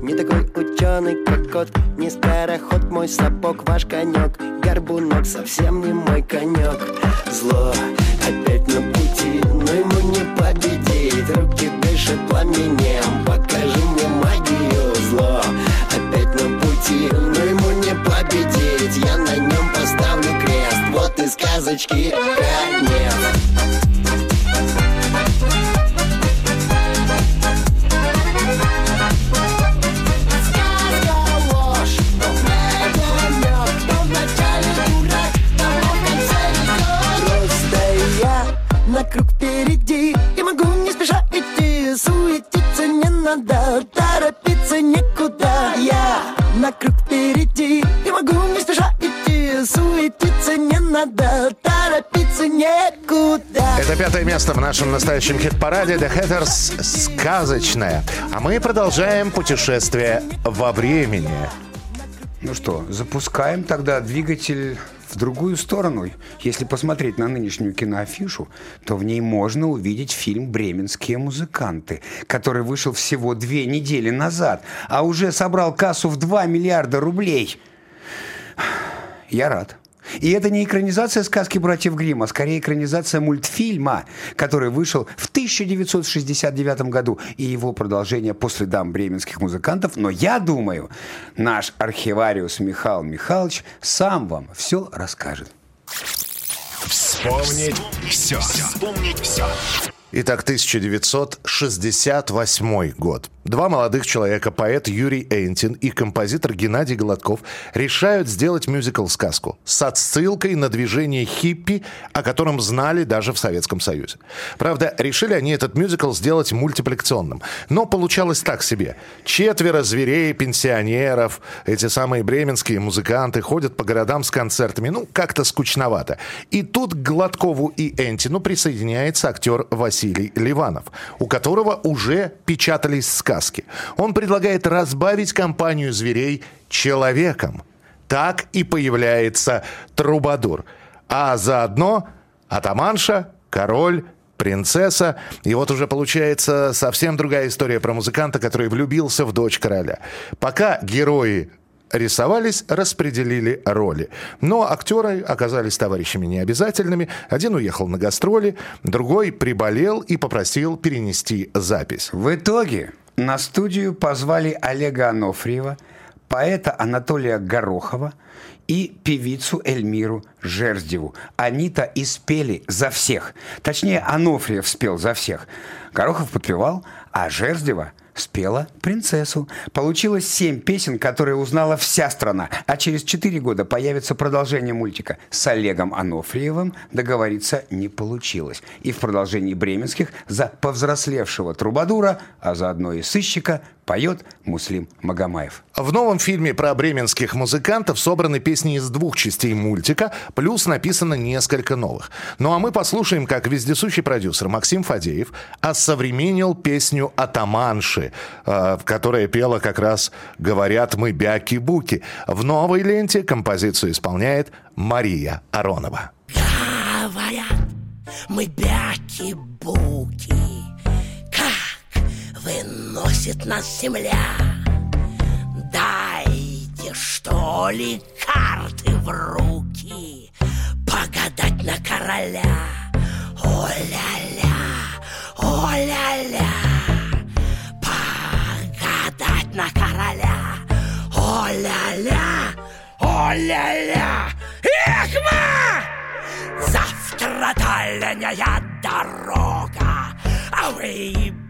Не такой ученый, как кот, не скороход Мой сапог, ваш конек, горбунок Совсем не мой конек Зло опять на пути, но ему не победить. Руки дышат пламенем, покажи мне магию. Зло опять на пути, но ему не победить. Я на нем поставлю и сказочки конец Круг впереди. И могу не спеша идти. Суетиться не надо Торопиться некуда Я на круг впереди. И могу не спеша идти. Суетиться торопиться некуда Это пятое место в нашем настоящем хит-параде The Hatters «Сказочная». А мы продолжаем путешествие во времени. Ну что, запускаем тогда двигатель в другую сторону. Если посмотреть на нынешнюю киноафишу, то в ней можно увидеть фильм «Бременские музыканты», который вышел всего две недели назад, а уже собрал кассу в 2 миллиарда рублей. Я рад. И это не экранизация сказки братьев Гримма, а скорее экранизация мультфильма, который вышел в 1969 году, и его продолжение по следам бременских музыкантов. Но я думаю, наш архивариус Михаил Михайлович сам вам все расскажет. Вспомнить все. Вспомнить все. Итак, 1968 год. Два молодых человека, поэт Юрий Эйнтин и композитор Геннадий Голодков, решают сделать мюзикл-сказку с отсылкой на движение хиппи, о котором знали даже в Советском Союзе. Правда, решили они этот мюзикл сделать мультипликационным. Но получалось так себе. Четверо зверей, пенсионеров, эти самые бременские музыканты ходят по городам с концертами. Ну, как-то скучновато. И тут к Гладкову и Энтину присоединяется актер Василий Ливанов, у которого уже печатались сказки. Он предлагает разбавить компанию зверей человеком. Так и появляется Трубадур. А заодно атаманша, король, принцесса. И вот уже получается совсем другая история про музыканта, который влюбился в дочь короля. Пока герои рисовались, распределили роли. Но актеры оказались товарищами необязательными. Один уехал на гастроли, другой приболел и попросил перенести запись. В итоге на студию позвали Олега Анофриева, поэта Анатолия Горохова и певицу Эльмиру Жерздеву. Они-то и спели за всех. Точнее, Анофриев спел за всех. Горохов подпевал, а Жерздева спела принцессу. Получилось семь песен, которые узнала вся страна. А через четыре года появится продолжение мультика. С Олегом Анофриевым договориться не получилось. И в продолжении бременских за повзрослевшего трубадура, а заодно и сыщика, поет Муслим Магомаев. В новом фильме про бременских музыкантов собраны песни из двух частей мультика, плюс написано несколько новых. Ну а мы послушаем, как вездесущий продюсер Максим Фадеев осовременил песню «Атаманши», э, которая пела как раз «Говорят мы бяки-буки». В новой ленте композицию исполняет Мария Аронова. Говорят, мы бяки-буки выносит нас земля. Дайте, что ли, карты в руки Погадать на короля. О-ля-ля, о-ля-ля Погадать на короля. О-ля-ля, о-ля-ля. Эхма! Завтра дальняя дорога А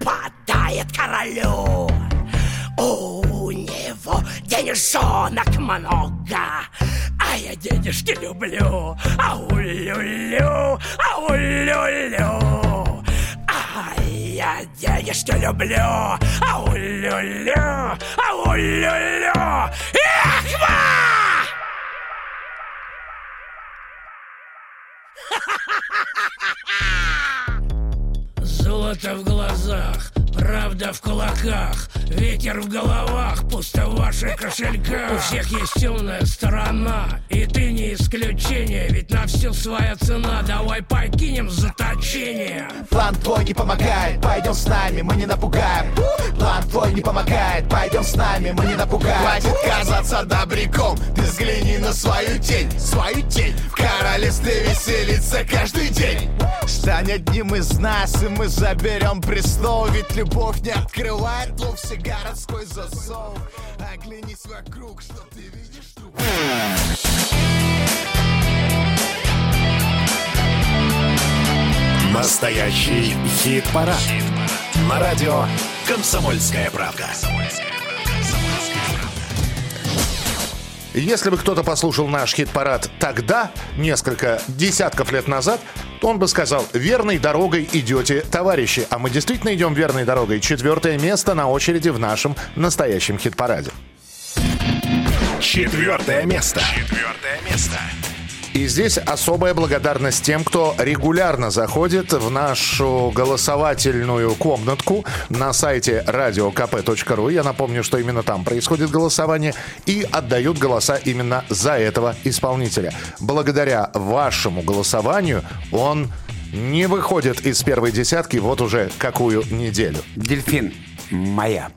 выпадает королю У него денежонок много. А я денежки люблю. Ау-лю-лю, ау-лю-лю. А я денежки люблю. Ау-лю-лю, ау-лю-лю правда в кулаках Ветер в головах, пусто в ваших кошельках. У всех есть темная сторона И ты не исключение Ведь на все своя цена. Давай покинем заточение. План твой не помогает, пойдем с нами, мы не напугаем. План твой не помогает, пойдем с нами, мы не напугаем. Хватит казаться добряком, ты взгляни на свою тень. Свою тень. В королевстве веселится каждый день. Стань одним из нас, и мы заберем престол Ведь любовь не открывает вовсе городской засов Оглянись вокруг, что ты видишь тут Настоящий хит-парад. На радио «Комсомольская правда». Если бы кто-то послушал наш хит-парад тогда, несколько десятков лет назад, он бы сказал, верной дорогой идете, товарищи. А мы действительно идем верной дорогой. Четвертое место на очереди в нашем настоящем хит-параде. Четвертое место. Четвертое место. И здесь особая благодарность тем, кто регулярно заходит в нашу голосовательную комнатку на сайте radiokp.ru. Я напомню, что именно там происходит голосование и отдают голоса именно за этого исполнителя. Благодаря вашему голосованию он не выходит из первой десятки вот уже какую неделю. Дельфин моя.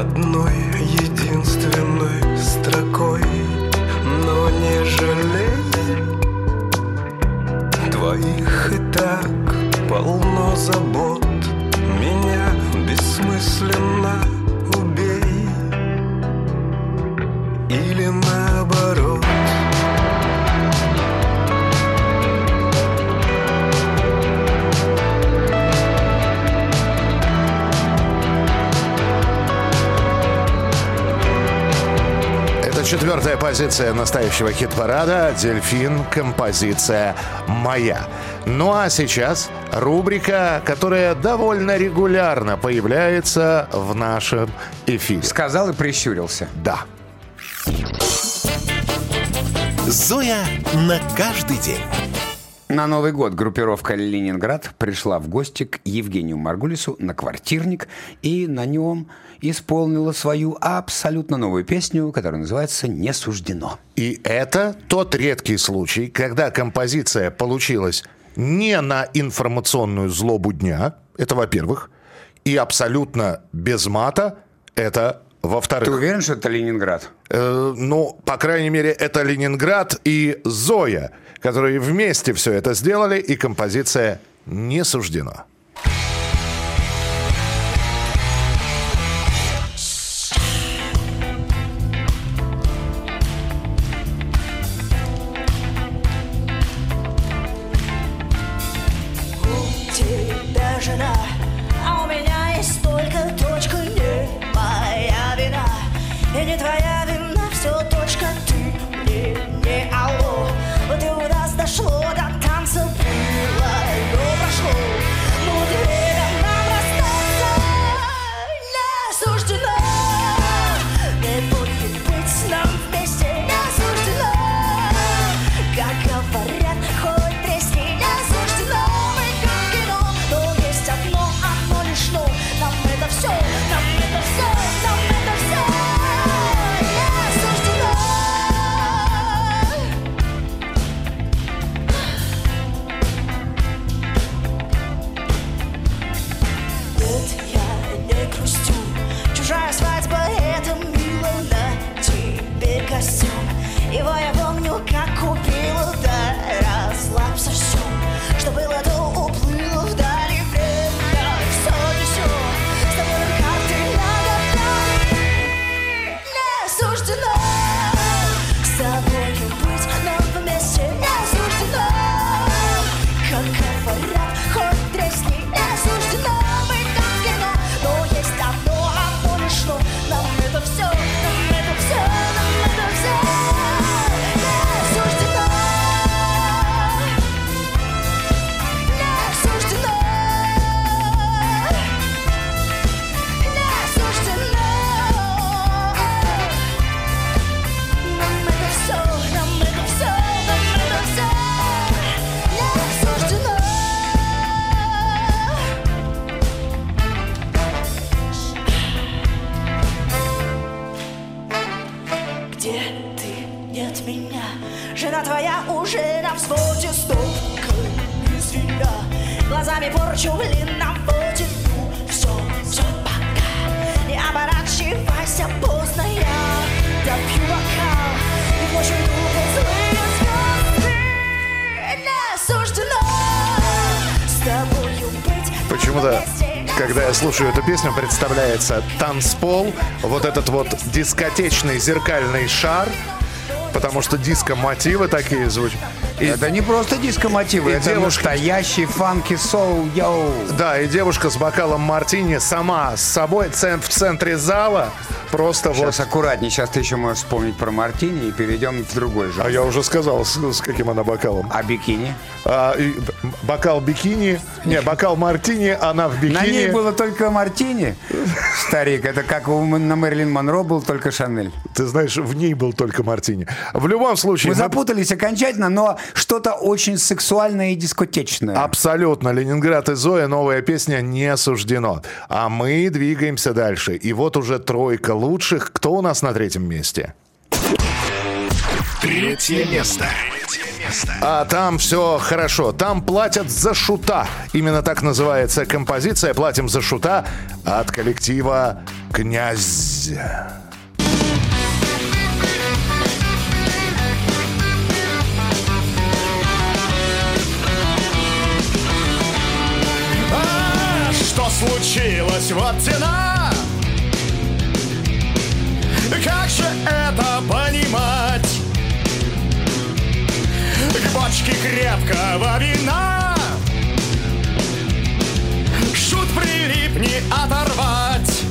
Одной единственной строкой Но не жалей. Твоих и так полно забот Меня бессмысленно убей. Или наоборот четвертая позиция настоящего хит-парада «Дельфин. Композиция моя». Ну а сейчас рубрика, которая довольно регулярно появляется в нашем эфире. Сказал и прищурился. Да. Зоя на каждый день. На Новый год группировка «Ленинград» пришла в гости к Евгению Маргулису на квартирник и на нем исполнила свою абсолютно новую песню, которая называется «Не суждено». И это тот редкий случай, когда композиция получилась не на информационную злобу дня, это во-первых, и абсолютно без мата, это во-вторых. Ты уверен, что это Ленинград? Э, ну, по крайней мере, это Ленинград и Зоя, которые вместе все это сделали, и композиция не суждено. Танцпол, вот этот вот дискотечный зеркальный шар, потому что диско-мотивы такие звучат. И- Это не просто диско-мотивы, И это девушка- настоящий фанки-соул, йоу. Да, и девушка с бокалом мартини сама с собой цен- в центре зала просто Сейчас вот... аккуратнее, сейчас ты еще можешь вспомнить про мартини и перейдем в другой жанр. А я уже сказал, с, с каким она бокалом. А бикини? А, и бокал бикини, не, бокал мартини, она в бикини. На ней было только мартини, старик. Это как у, на Мэрилин Монро был только Шанель. Ты знаешь, в ней был только мартини. В любом случае... Мы мы- запутались окончательно, но что-то очень сексуальное и дискотечное. Абсолютно. Ленинград и Зоя, новая песня не осуждено. А мы двигаемся дальше. И вот уже тройка лучших. Кто у нас на третьем месте? Третье место. А там все хорошо. Там платят за шута. Именно так называется композиция «Платим за шута» от коллектива «Князь». А, что случилось? Вот тена Как же это понимать? К бочке крепкого вина. Шут прилип не оторвать.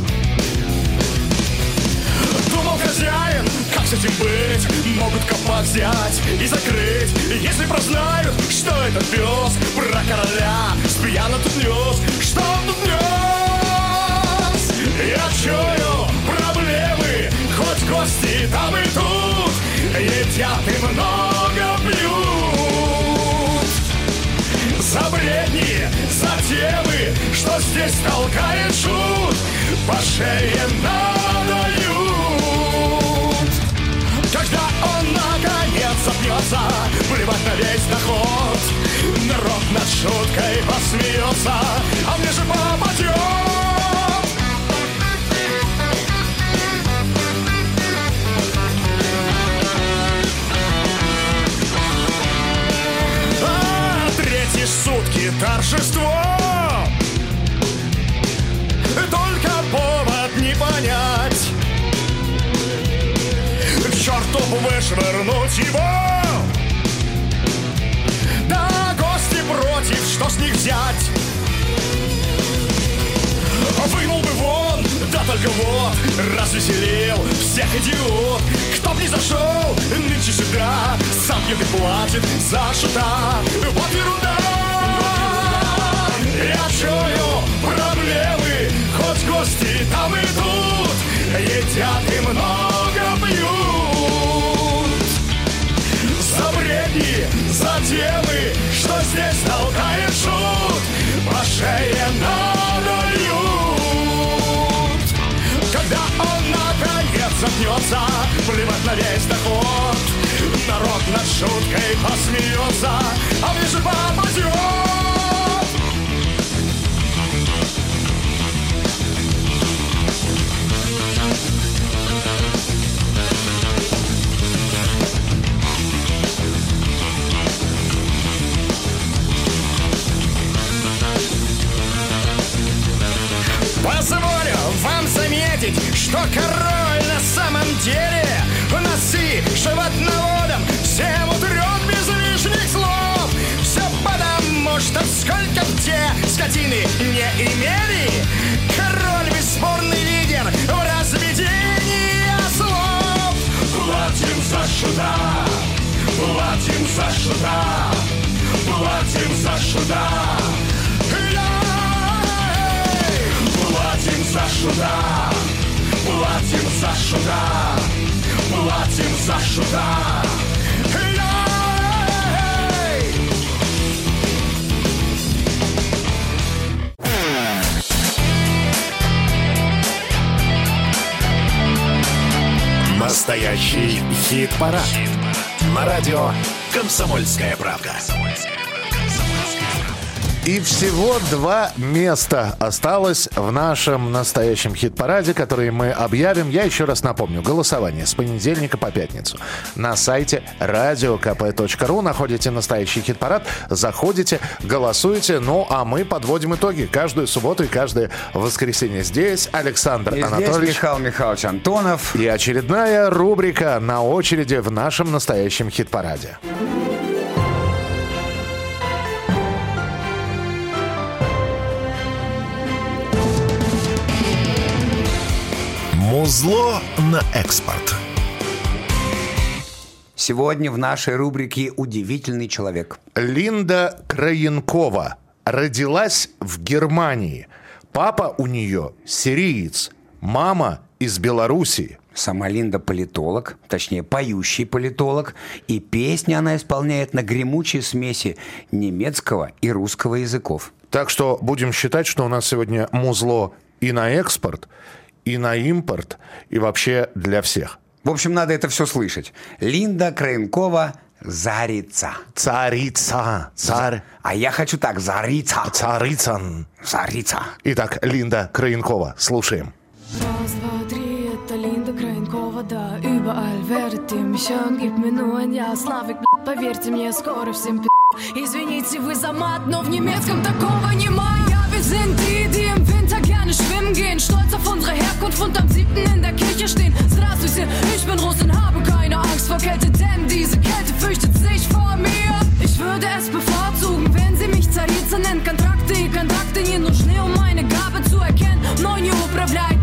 Думал хозяин, как с этим быть? Могут копак взять и закрыть. Если прознают, что этот пес Про короля спьяно тут нес. Что он тут нес? Я чую проблемы Хоть гости там и тут Едят и много пьют За бредни, за темы Что здесь толкает шут По шее надают. Когда он наконец запьется Плевать на весь доход Народ над шуткой посмеется А мне же попадет торжество! Только повод не понять. К черту вышвырнуть его! Да, гости против, что с них взять? Вынул бы вон, да только вот Развеселил всех идиот. Кто б не зашел нынче сюда Сам пьет и платит за шута. Вот ерунда Чую проблемы Хоть гости там и тут Едят и много пьют. За бредни, за темы Что здесь толкает шут По шее надают Когда он наконец запнется Плевать на весь доход Народ над шуткой посмеется А мне же попадет Позволю вам заметить, что король на самом деле Носы животноводом всем утрет без лишних слов. Все потому, что сколько б те скотины не имели Король бесспорный лидер в разведении слов. Платим за шута, платим за шута, платим за шута шута, платим за шута, платим за шута. Настоящий хит-парад. На радио «Комсомольская правда». И всего два места осталось в нашем настоящем хит-параде, который мы объявим. Я еще раз напомню. Голосование с понедельника по пятницу. На сайте radiokp.ru находите настоящий хит-парад. Заходите, голосуете. Ну, а мы подводим итоги каждую субботу и каждое воскресенье. Здесь Александр И здесь Анатольевич. Михаил Михайлович Антонов. И очередная рубрика на очереди в нашем настоящем хит-параде. Музло на экспорт. Сегодня в нашей рубрике «Удивительный человек». Линда Краенкова родилась в Германии. Папа у нее сириец, мама из Белоруссии. Сама Линда политолог, точнее, поющий политолог, и песни она исполняет на гремучей смеси немецкого и русского языков. Так что будем считать, что у нас сегодня музло и на экспорт, и на импорт, и вообще для всех. В общем, надо это все слышать. Линда Краенкова Зарица. Царица. Царь. А я хочу так, Зарица. Царица. Зарица. Итак, Линда Краенкова. Слушаем. Раз, два, три, это Линда Краенкова, да Überall werdet ihr mich hören, gib mir nur ein Ja Slavik, поверьте мне, скоро всем пи*** Извините вы за мат, но в немецком такого Ja, wir sind die, die im Winter gerne schwimmen gehen Stolz auf unsere Herkunft und am siebten in der Kirche stehen Здравствуйте, ich bin Russin, habe keine Angst vor Kälte Denn diese Kälte fürchtet sich vor mir Ich würde es bevorzugen, wenn sie mich Царица nennt Контракты и контакты не нужны, um meine Gabe zu erkennen Мной не управляет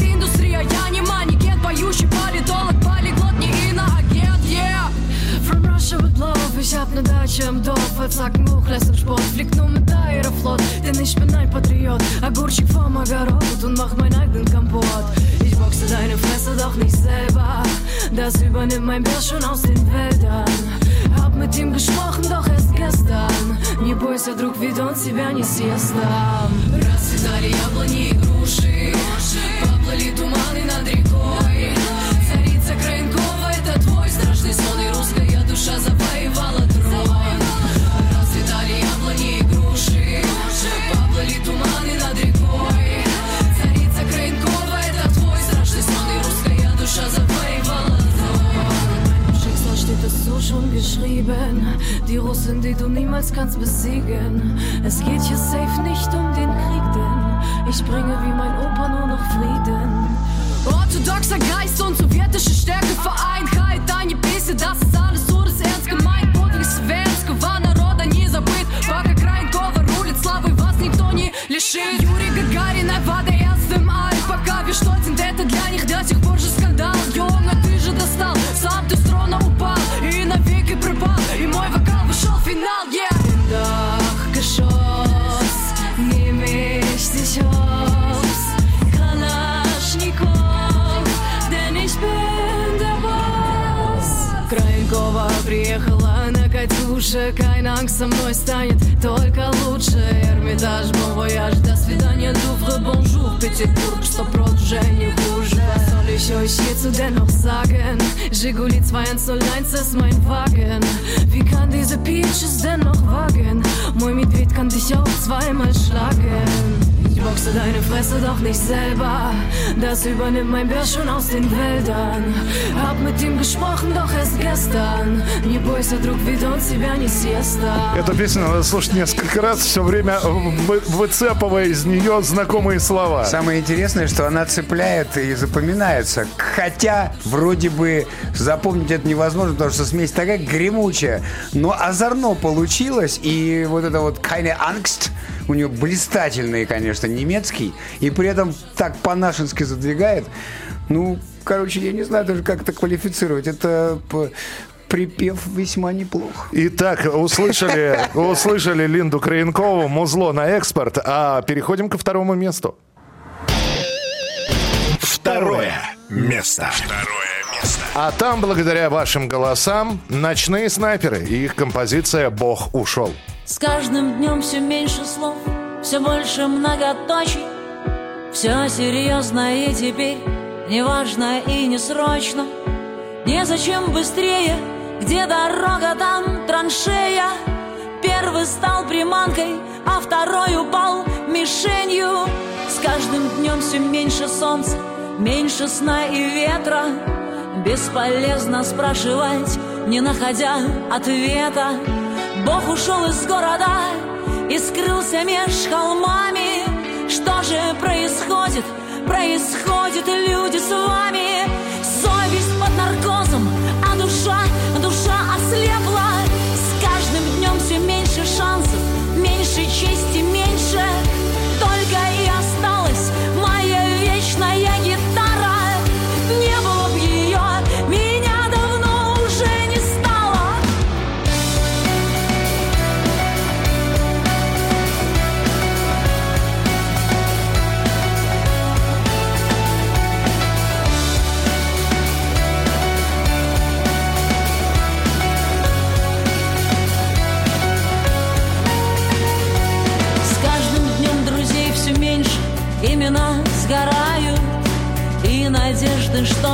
ich hab ne Datsche im Dorf Als Sackenbuch lässt im Sport, fliegt nur mit Aeroflot Denn ich bin ein Patriot, Огурчик vom Огород Und mach meinen eigenen Kompott Ich boxe deine Fresse doch nicht selber Das übernimmt mein Bär schon aus den Wäldern Hab mit ihm gesprochen, doch erst gestern Не бойся, друг, ведь он тебя не съест там Расцветали яблони и груши Поплыли туманы над рекой again. Keine Angst, со мной станет только лучше Эрмитаж, bon voyage, до свидания, Дувр, бонжур Петербург, что прот уже не хуже Was soll ich euch hierzu denn noch sagen? Жигули 2101 ist mein Wagen Wie kann diese Peaches denn noch wagen? Мой медведь kann dich auch zweimal schlagen ich boxe deine Fresse doch nicht selber. Das übernimmt mein Bär schon aus den Wäldern. Hab mit ihm gesprochen, doch erst gestern. Не бойся, друг, ведь он тебя не съест. Эту песню надо слушать несколько раз, все время вы- выцепывая из нее знакомые слова. Самое интересное, что она цепляет и запоминается. Хотя, вроде бы, запомнить это невозможно, потому что смесь такая гремучая. Но озорно получилось, и вот это вот keine Angst, у нее блистательный, конечно, немецкий, и при этом так по-нашенски задвигает. Ну, короче, я не знаю даже, как это квалифицировать. Это п- припев весьма неплох. Итак, услышали, услышали Линду Краенкову, музло на экспорт, а переходим ко второму месту. Второе место. Второе место. А там, благодаря вашим голосам, ночные снайперы и их композиция «Бог ушел». С каждым днем все меньше слов, все больше многоточий. Все серьезно и теперь не важно и не срочно. Незачем быстрее Где дорога, там траншея Первый стал приманкой, а второй упал мишенью С каждым днем все меньше солнца, меньше сна и ветра Бесполезно спрашивать, не находя ответа Бог ушел из города и скрылся меж холмами. Что же происходит, происходит, люди с вами. Совесть под наркозом, а душа, душа ослепла. С каждым днем все меньше шансов, меньше чести, меньше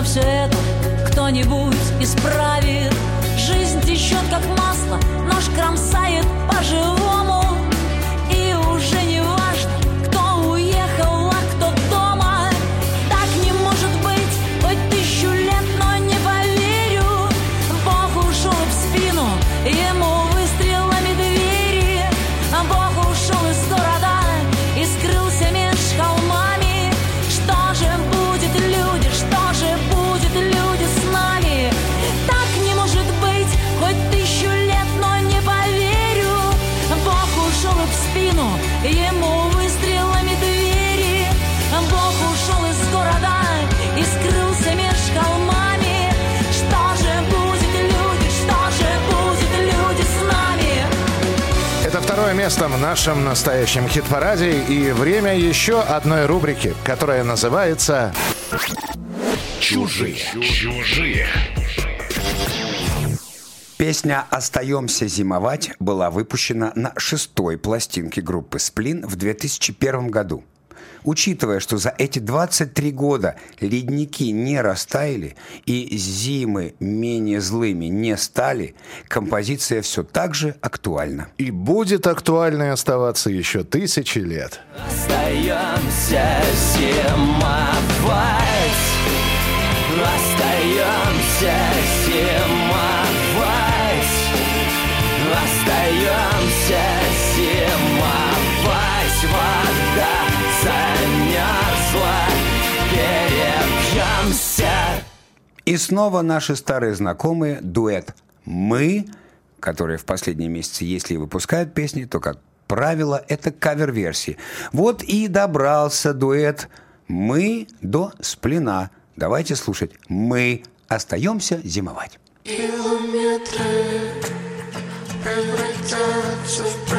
что все это кто-нибудь исправит. Жизнь течет как масло, нож кромсает второе место в нашем настоящем хит-параде и время еще одной рубрики, которая называется Чужие. Чужие. Песня «Остаемся зимовать» была выпущена на шестой пластинке группы «Сплин» в 2001 году. Учитывая, что за эти 23 года ледники не растаяли и зимы менее злыми не стали, композиция все так же актуальна. и будет актуальной оставаться еще тысячи лет. Остаемся зимовать Остаемся зимовать Остаемся И снова наши старые знакомые дуэт «Мы», которые в последние месяцы, если и выпускают песни, то, как правило, это кавер-версии. Вот и добрался дуэт «Мы» до сплина. Давайте слушать «Мы». Остаемся зимовать. Километры превратятся в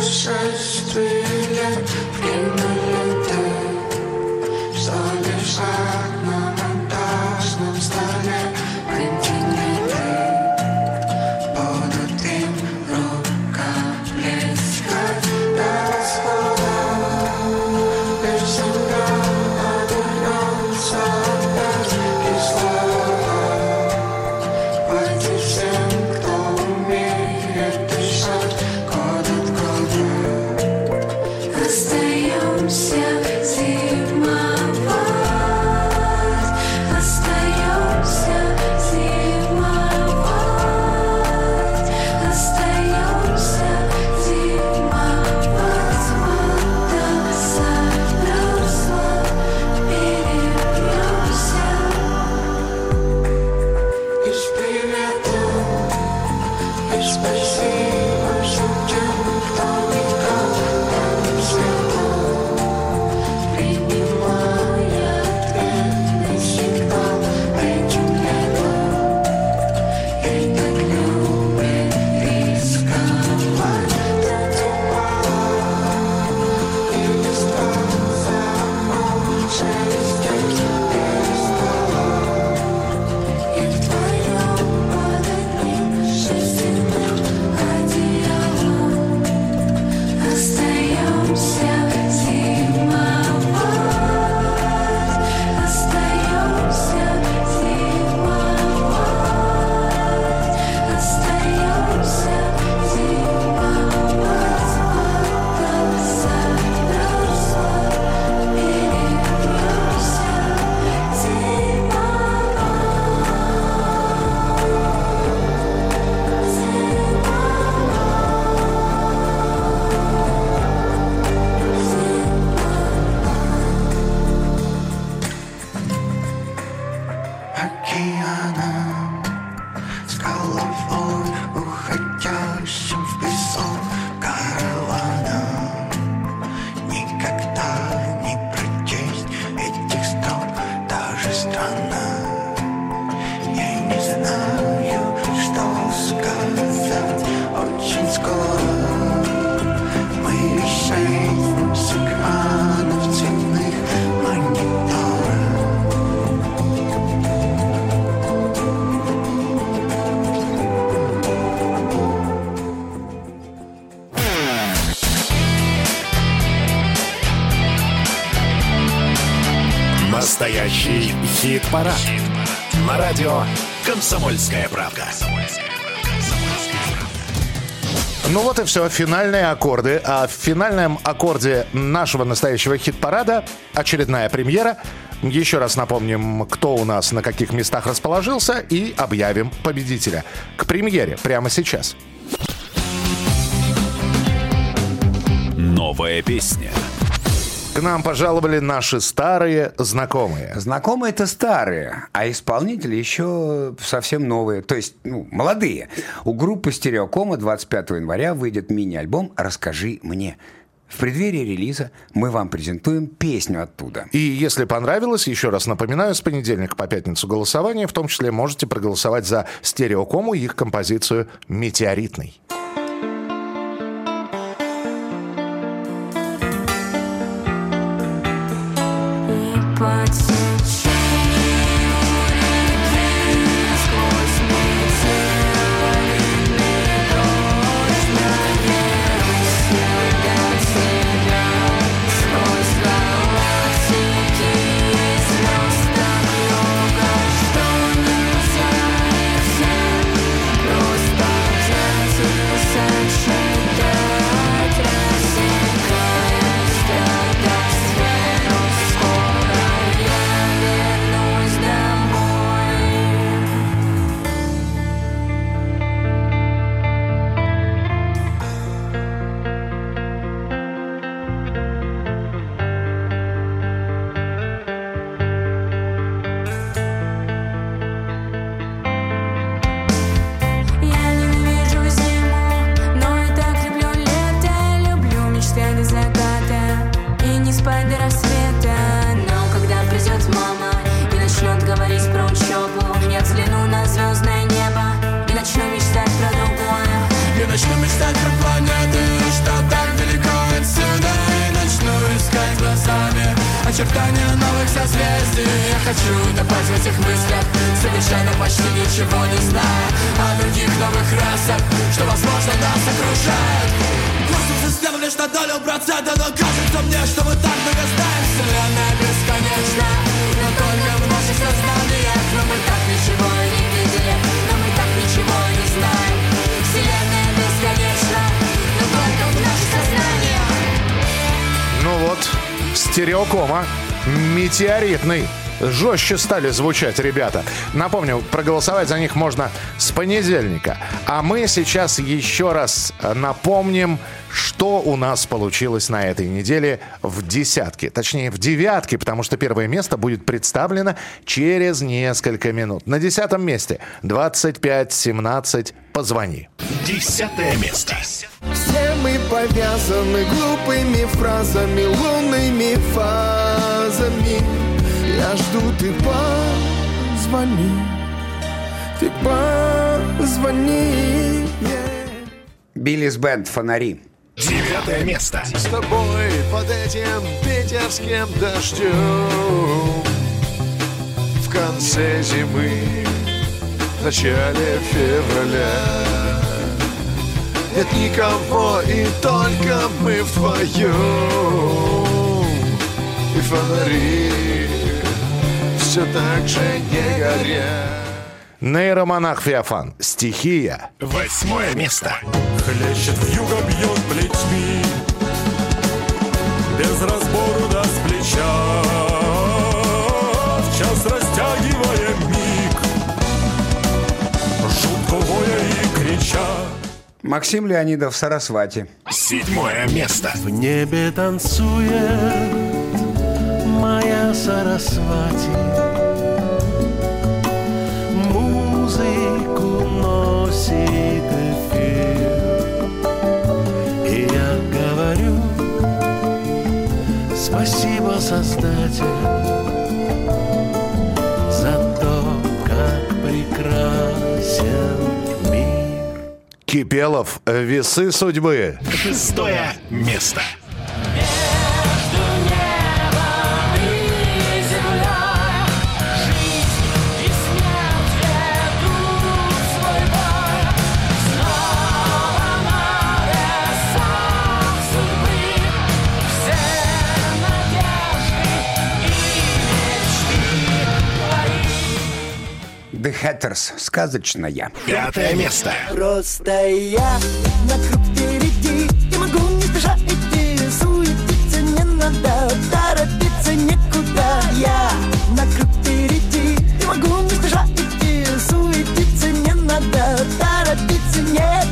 Хит-парад. На радио «Комсомольская правка». Ну вот и все, финальные аккорды. А в финальном аккорде нашего настоящего хит-парада очередная премьера. Еще раз напомним, кто у нас на каких местах расположился и объявим победителя. К премьере прямо сейчас. Новая песня. К нам пожаловали наши старые знакомые. Знакомые это старые, а исполнители еще совсем новые, то есть ну, молодые. У группы Стереокома 25 января выйдет мини-альбом «Расскажи мне». В преддверии релиза мы вам презентуем песню оттуда. И если понравилось, еще раз напоминаю, с понедельника по пятницу голосование, в том числе можете проголосовать за стереокому и их композицию «Метеоритный». Я стереокома, метеоритный. Жестче стали звучать ребята. Напомню, проголосовать за них можно с понедельника. А мы сейчас еще раз напомним, что у нас получилось на этой неделе в десятке. Точнее, в девятке, потому что первое место будет представлено через несколько минут. На десятом месте 25-17 «Позвони». Десятое место. Все мы повязаны глупыми фразами, лунными фазами. Я жду, ты позвони, ты позвони. Биллис Бенд «Фонари». Девятое место. С тобой под этим питерским дождем В конце зимы, в начале февраля Нет никого, и только мы вдвоем И фонари все так же не горят Нейромонах Феофан. Стихия. Восьмое место. Хлещет в юго, бьет плетьми Без разбору да с плеча крича Максим Леонидов «Сарасвати». Седьмое место. В небе танцует моя Сарасвати Музыку носит эфир И я говорю Спасибо, Создатель Кипелов. Весы судьбы. Шестое место. Letters. Сказочная. Пятое место. Просто я на круг впереди И могу не спеша идти Суетиться не надо Торопиться некуда Я на круг впереди И могу не спеша идти Суетиться не надо Торопиться некуда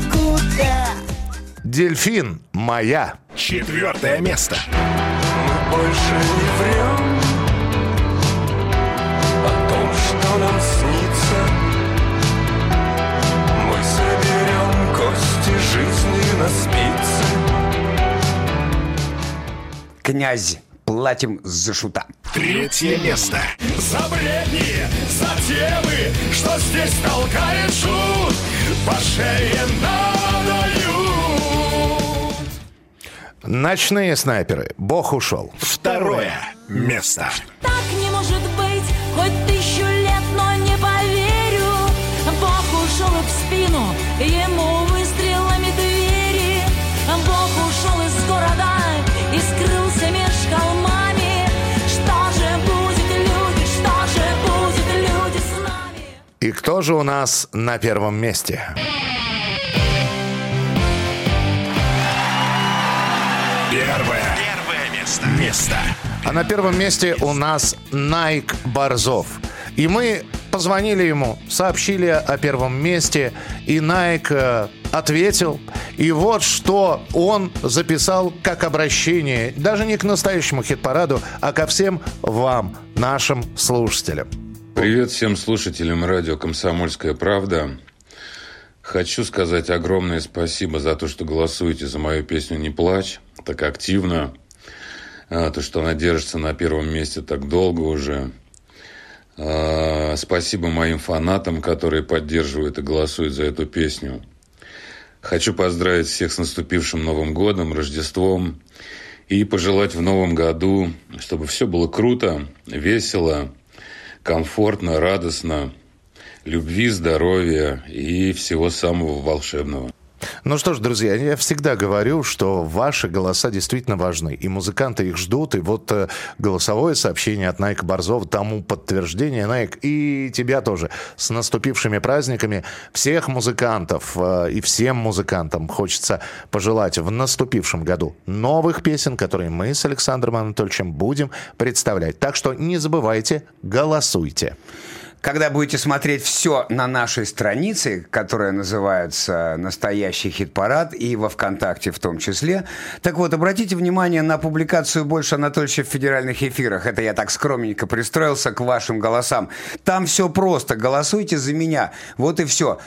Дельфин моя. Четвертое место. Мы больше не врем Князь. Платим за шута. Третье место. За бредни, за темы, что здесь толкает шут По шее Ночные снайперы. Бог ушел. Второе место. Так И кто же у нас на первом месте? Первое. Первое место. Место. А на первом месте у нас Найк Борзов. И мы позвонили ему, сообщили о первом месте, и Найк э, ответил. И вот что он записал как обращение, даже не к настоящему хит-параду, а ко всем вам, нашим слушателям. Привет всем слушателям радио «Комсомольская правда». Хочу сказать огромное спасибо за то, что голосуете за мою песню «Не плачь» так активно. А, То, что она держится на первом месте так долго уже. А, Спасибо моим фанатам, которые поддерживают и голосуют за эту песню. Хочу поздравить всех с наступившим Новым годом, Рождеством и пожелать в Новом году, чтобы все было круто, весело, комфортно, радостно, любви, здоровья и всего самого волшебного. Ну что ж, друзья, я всегда говорю, что ваши голоса действительно важны. И музыканты их ждут. И вот э, голосовое сообщение от Найка Борзова тому подтверждение. Найк, и тебя тоже. С наступившими праздниками всех музыкантов э, и всем музыкантам хочется пожелать в наступившем году новых песен, которые мы с Александром Анатольевичем будем представлять. Так что не забывайте, голосуйте. Когда будете смотреть все на нашей странице, которая называется «Настоящий хит-парад» и во ВКонтакте в том числе, так вот, обратите внимание на публикацию «Больше Анатольевича» в федеральных эфирах. Это я так скромненько пристроился к вашим голосам. Там все просто. Голосуйте за меня. Вот и все.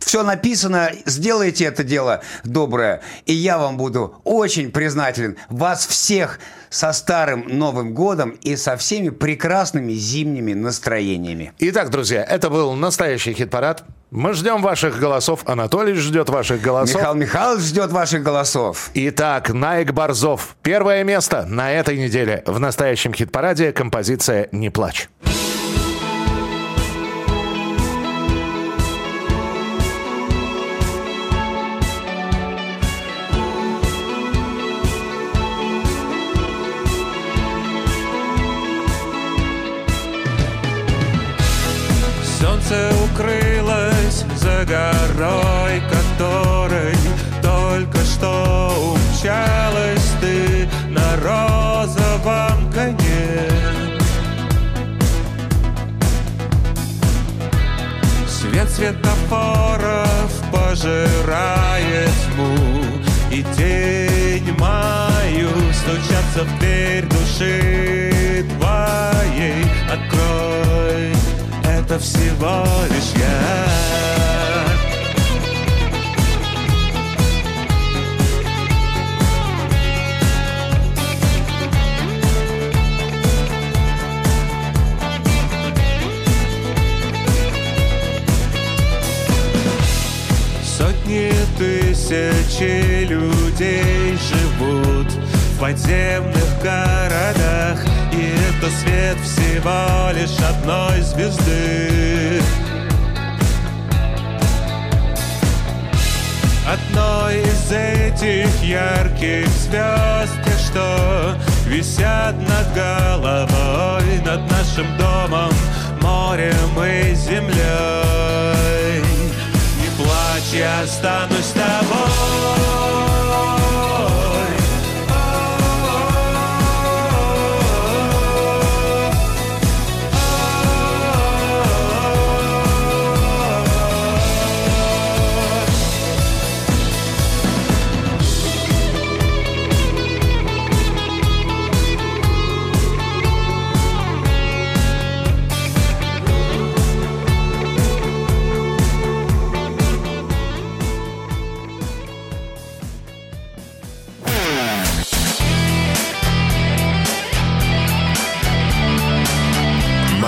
Все написано, сделайте это дело доброе, и я вам буду очень признателен. Вас всех со старым Новым годом и со всеми прекрасными зимними настроениями. Итак, друзья, это был настоящий хит-парад. Мы ждем ваших голосов. Анатолий ждет ваших голосов. Михаил Михайлович ждет ваших голосов. Итак, Найк Борзов. Первое место на этой неделе в настоящем хит-параде композиция «Не плачь». Горой, которой только что умчалась ты на розовом коне. Свет светофоров пожирает тьму И тень мою стучатся в дверь души твоей Открой, это всего лишь я. Сотни тысячи людей живут в подземных городах И это свет всего лишь одной звезды. Одной из этих ярких звезд, что Висят над головой, над нашим домом Морем и землей. Не плачь, я останусь с тобой